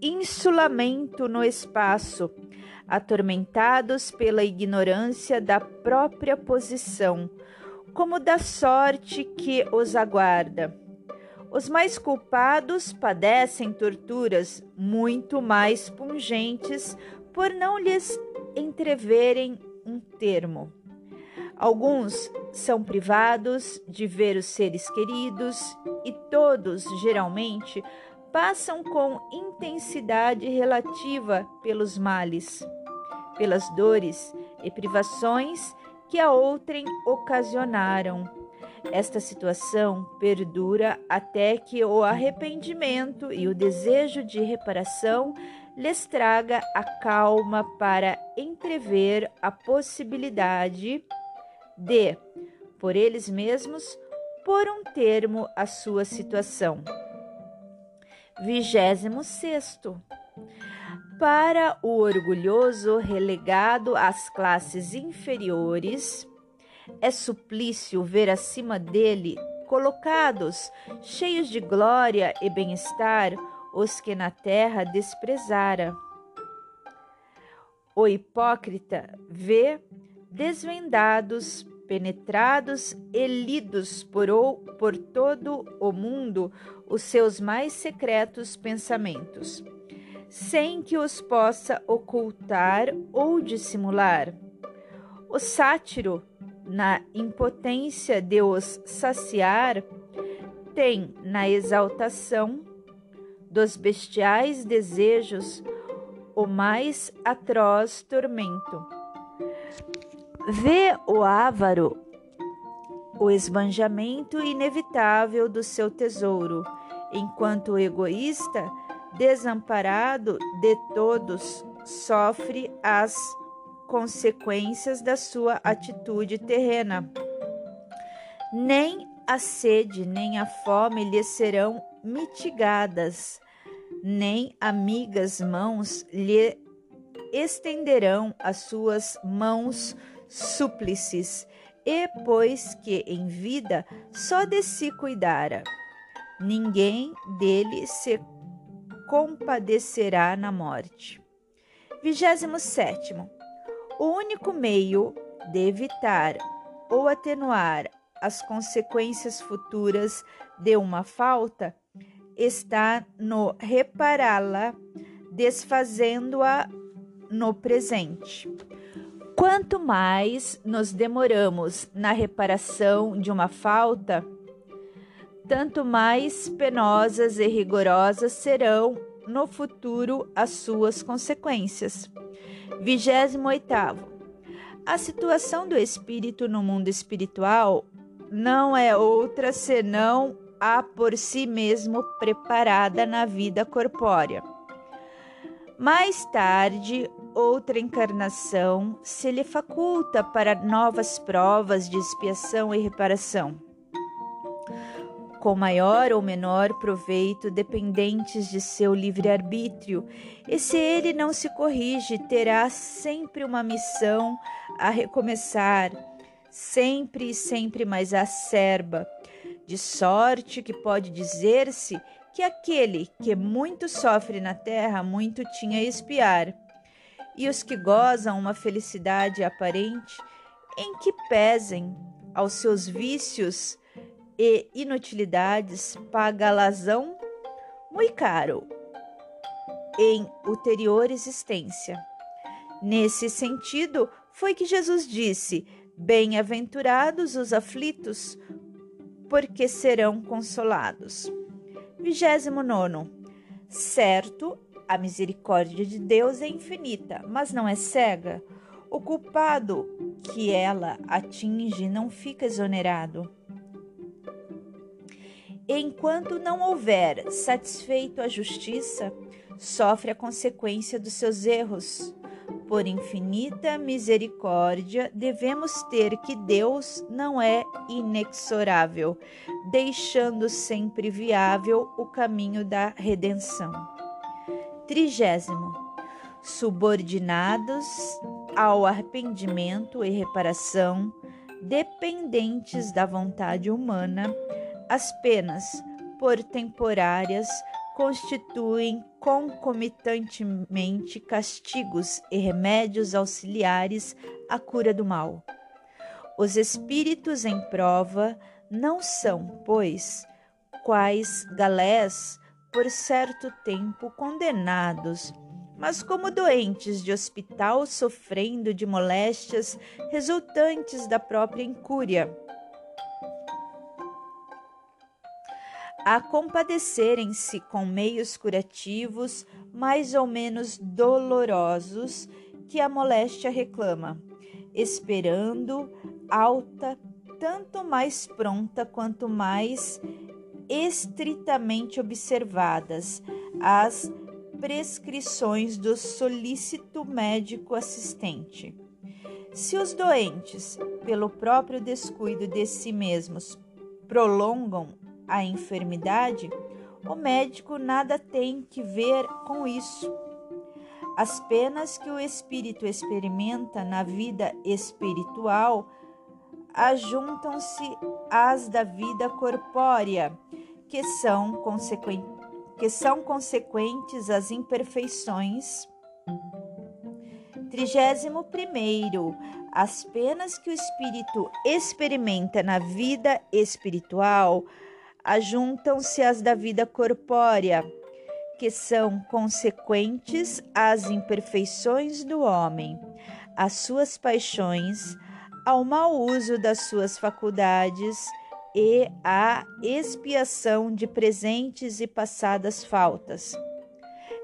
insulamento no espaço, atormentados pela ignorância da própria posição, como da sorte que os aguarda. Os mais culpados padecem torturas muito mais pungentes por não lhes entreverem um termo. Alguns são privados de ver os seres queridos e todos, geralmente, passam com intensidade relativa pelos males, pelas dores e privações que a outrem ocasionaram. Esta situação perdura até que o arrependimento e o desejo de reparação lhes traga a calma para entrever a possibilidade de, por eles mesmos, pôr um termo à sua situação. 26. Para o orgulhoso relegado às classes inferiores, é suplício ver acima dele, colocados, cheios de glória e bem-estar, os que na terra desprezara. O hipócrita vê desvendados, penetrados e lidos por, por todo o mundo os seus mais secretos pensamentos. sem que os possa ocultar ou dissimular. O sátiro, na impotência de os saciar, tem na exaltação dos bestiais desejos o mais atroz tormento. Vê o avaro o esbanjamento inevitável do seu tesouro, enquanto o egoísta, desamparado de todos, sofre as consequências da sua atitude terrena. Nem a sede nem a fome lhe serão mitigadas, nem amigas mãos lhe estenderão as suas mãos súplices, e pois que em vida só de si cuidara, ninguém dele se compadecerá na morte. 27. O único meio de evitar ou atenuar as consequências futuras de uma falta está no repará-la, desfazendo-a no presente. Quanto mais nos demoramos na reparação de uma falta, tanto mais penosas e rigorosas serão no futuro as suas consequências. 28. A situação do espírito no mundo espiritual não é outra senão a por si mesmo preparada na vida corpórea. Mais tarde, outra encarnação se lhe faculta para novas provas de expiação e reparação, com maior ou menor proveito, dependentes de seu livre-arbítrio, e se ele não se corrige, terá sempre uma missão a recomeçar sempre e sempre mais acerba, de sorte que pode dizer-se que aquele que muito sofre na terra muito tinha a espiar, e os que gozam uma felicidade aparente, em que pesem aos seus vícios e inutilidades, paga lazão muito caro em ulterior existência. Nesse sentido, foi que Jesus disse: Bem-aventurados os aflitos, porque serão consolados. 29. Certo, a misericórdia de Deus é infinita, mas não é cega. O culpado que ela atinge não fica exonerado. Enquanto não houver satisfeito a justiça, sofre a consequência dos seus erros por infinita misericórdia, devemos ter que Deus não é inexorável, deixando sempre viável o caminho da redenção. Trigésimo. Subordinados ao arrependimento e reparação, dependentes da vontade humana, as penas, por temporárias, constituem concomitantemente castigos e remédios auxiliares à cura do mal. Os espíritos em prova não são, pois, quais galés por certo tempo condenados, mas como doentes de hospital sofrendo de moléstias resultantes da própria incúria. A compadecerem-se com meios curativos mais ou menos dolorosos que a moléstia reclama, esperando alta, tanto mais pronta quanto mais estritamente observadas as prescrições do solícito médico assistente. Se os doentes, pelo próprio descuido de si mesmos, prolongam a enfermidade, o médico nada tem que ver com isso. As penas que o espírito experimenta na vida espiritual ajuntam-se às da vida corpórea, que são, que são consequentes às imperfeições. 31. As penas que o espírito experimenta na vida espiritual ajuntam-se às da vida corpórea, que são consequentes às imperfeições do homem, às suas paixões, ao mau uso das suas faculdades e à expiação de presentes e passadas faltas.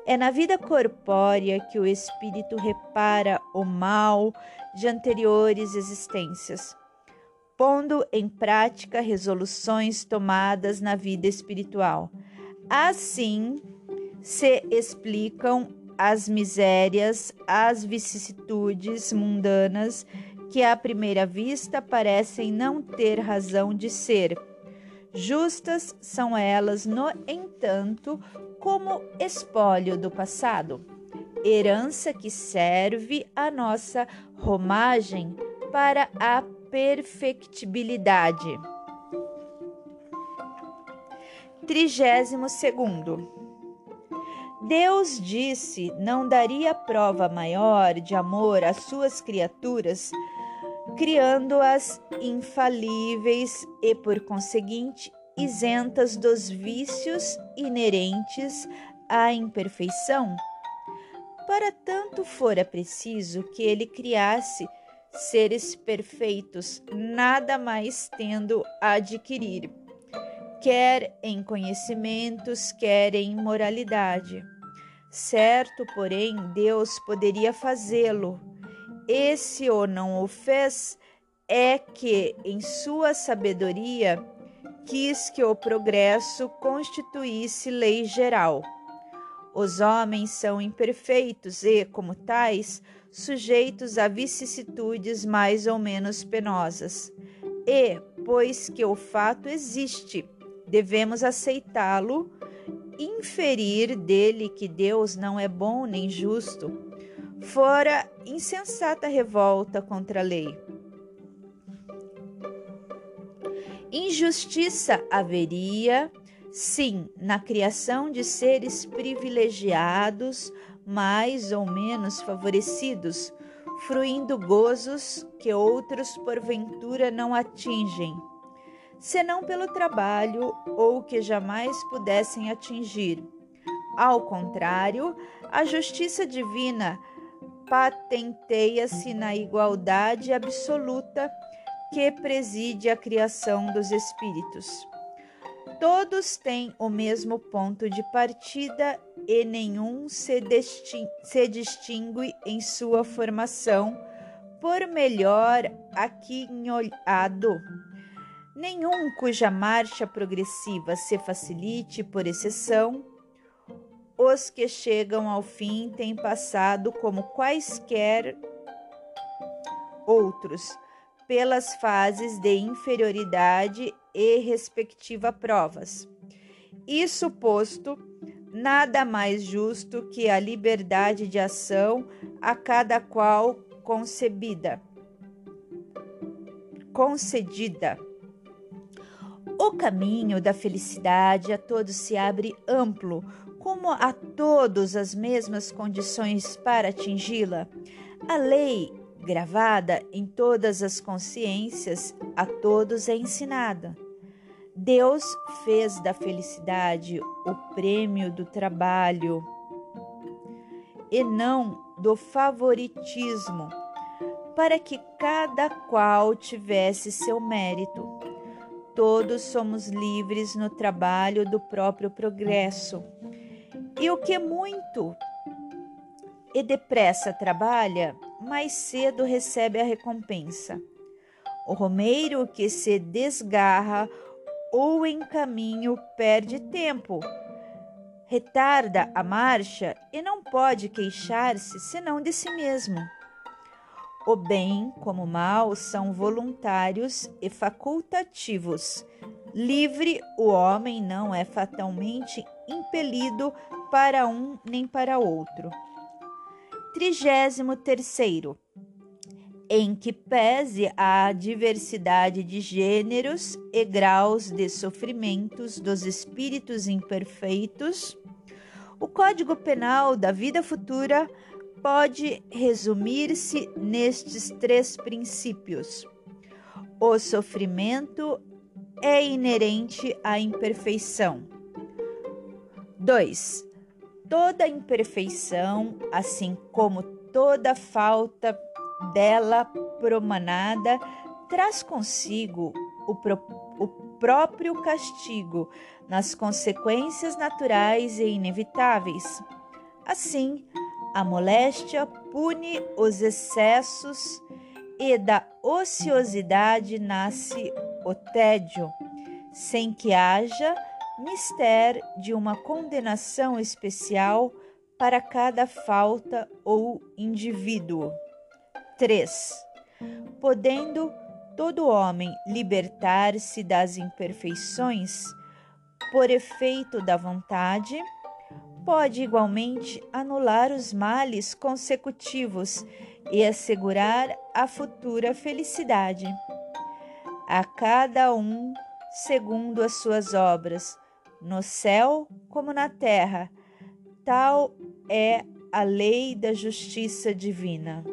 É na vida corpórea que o espírito repara o mal de anteriores existências, pondo em prática resoluções tomadas na vida espiritual. Assim se explicam as misérias, as vicissitudes mundanas que à primeira vista parecem não ter razão de ser. Justas são elas, no entanto, como espólio do passado, herança que serve à nossa romagem para a perfectibilidade. Trigésimo segundo. Deus disse não daria prova maior de amor às suas criaturas, criando-as infalíveis e, por conseguinte, isentas dos vícios inerentes à imperfeição? Para tanto fora preciso que ele criasse seres perfeitos, nada mais tendo a adquirir, quer em conhecimentos, quer em moralidade. Certo, porém, Deus poderia fazê-lo. E se o não o fez, é que, em sua sabedoria, quis que o progresso constituísse lei geral. Os homens são imperfeitos e, como tais, sujeitos a vicissitudes mais ou menos penosas. E, pois que o fato existe, devemos aceitá-lo, inferir dele que Deus não é bom nem justo, fora insensata revolta contra a lei. Injustiça haveria, sim, na criação de seres privilegiados, mais ou menos favorecidos, fruindo gozos que outros porventura não atingem, senão pelo trabalho ou que jamais pudessem atingir. Ao contrário, a justiça divina patenteia-se na igualdade absoluta que preside a criação dos espíritos. Todos têm o mesmo ponto de partida e nenhum se, se distingue em sua formação por melhor aquinhoado. Nenhum cuja marcha progressiva se facilite por exceção, os que chegam ao fim têm passado como quaisquer outros pelas fases de inferioridade e respectiva provas. Isso posto, nada mais justo que a liberdade de ação a cada qual concebida, concedida. O caminho da felicidade a todos se abre amplo, como a todos as mesmas condições para atingi-la. A lei gravada em todas as consciências, a todos é ensinada. Deus fez da felicidade o prêmio do trabalho e não do favoritismo, para que cada qual tivesse seu mérito. Todos somos livres no trabalho do próprio progresso. E o que muito e depressa trabalha, mais cedo recebe a recompensa. O romeiro que se desgarra ou em caminho perde tempo, retarda a marcha e não pode queixar-se senão de si mesmo. O bem como o mal são voluntários e facultativos. Livre, o homem não é fatalmente impelido para um nem para outro. Trigésimo terceiro, em que pese a diversidade de gêneros e graus de sofrimentos dos espíritos imperfeitos, o Código Penal da vida futura pode resumir-se nestes três princípios. O sofrimento é inerente à imperfeição. 2. Toda imperfeição, assim como toda falta dela promanada, traz consigo o, pro, o próprio castigo nas consequências naturais e inevitáveis. Assim, a moléstia pune os excessos e da ociosidade nasce o tédio, sem que haja mister de uma condenação especial para cada falta ou indivíduo. 3. Podendo todo homem libertar-se das imperfeições por efeito da vontade, pode igualmente anular os males consecutivos e assegurar a futura felicidade. A cada um segundo as suas obras, no céu como na terra, tal é a lei da justiça divina.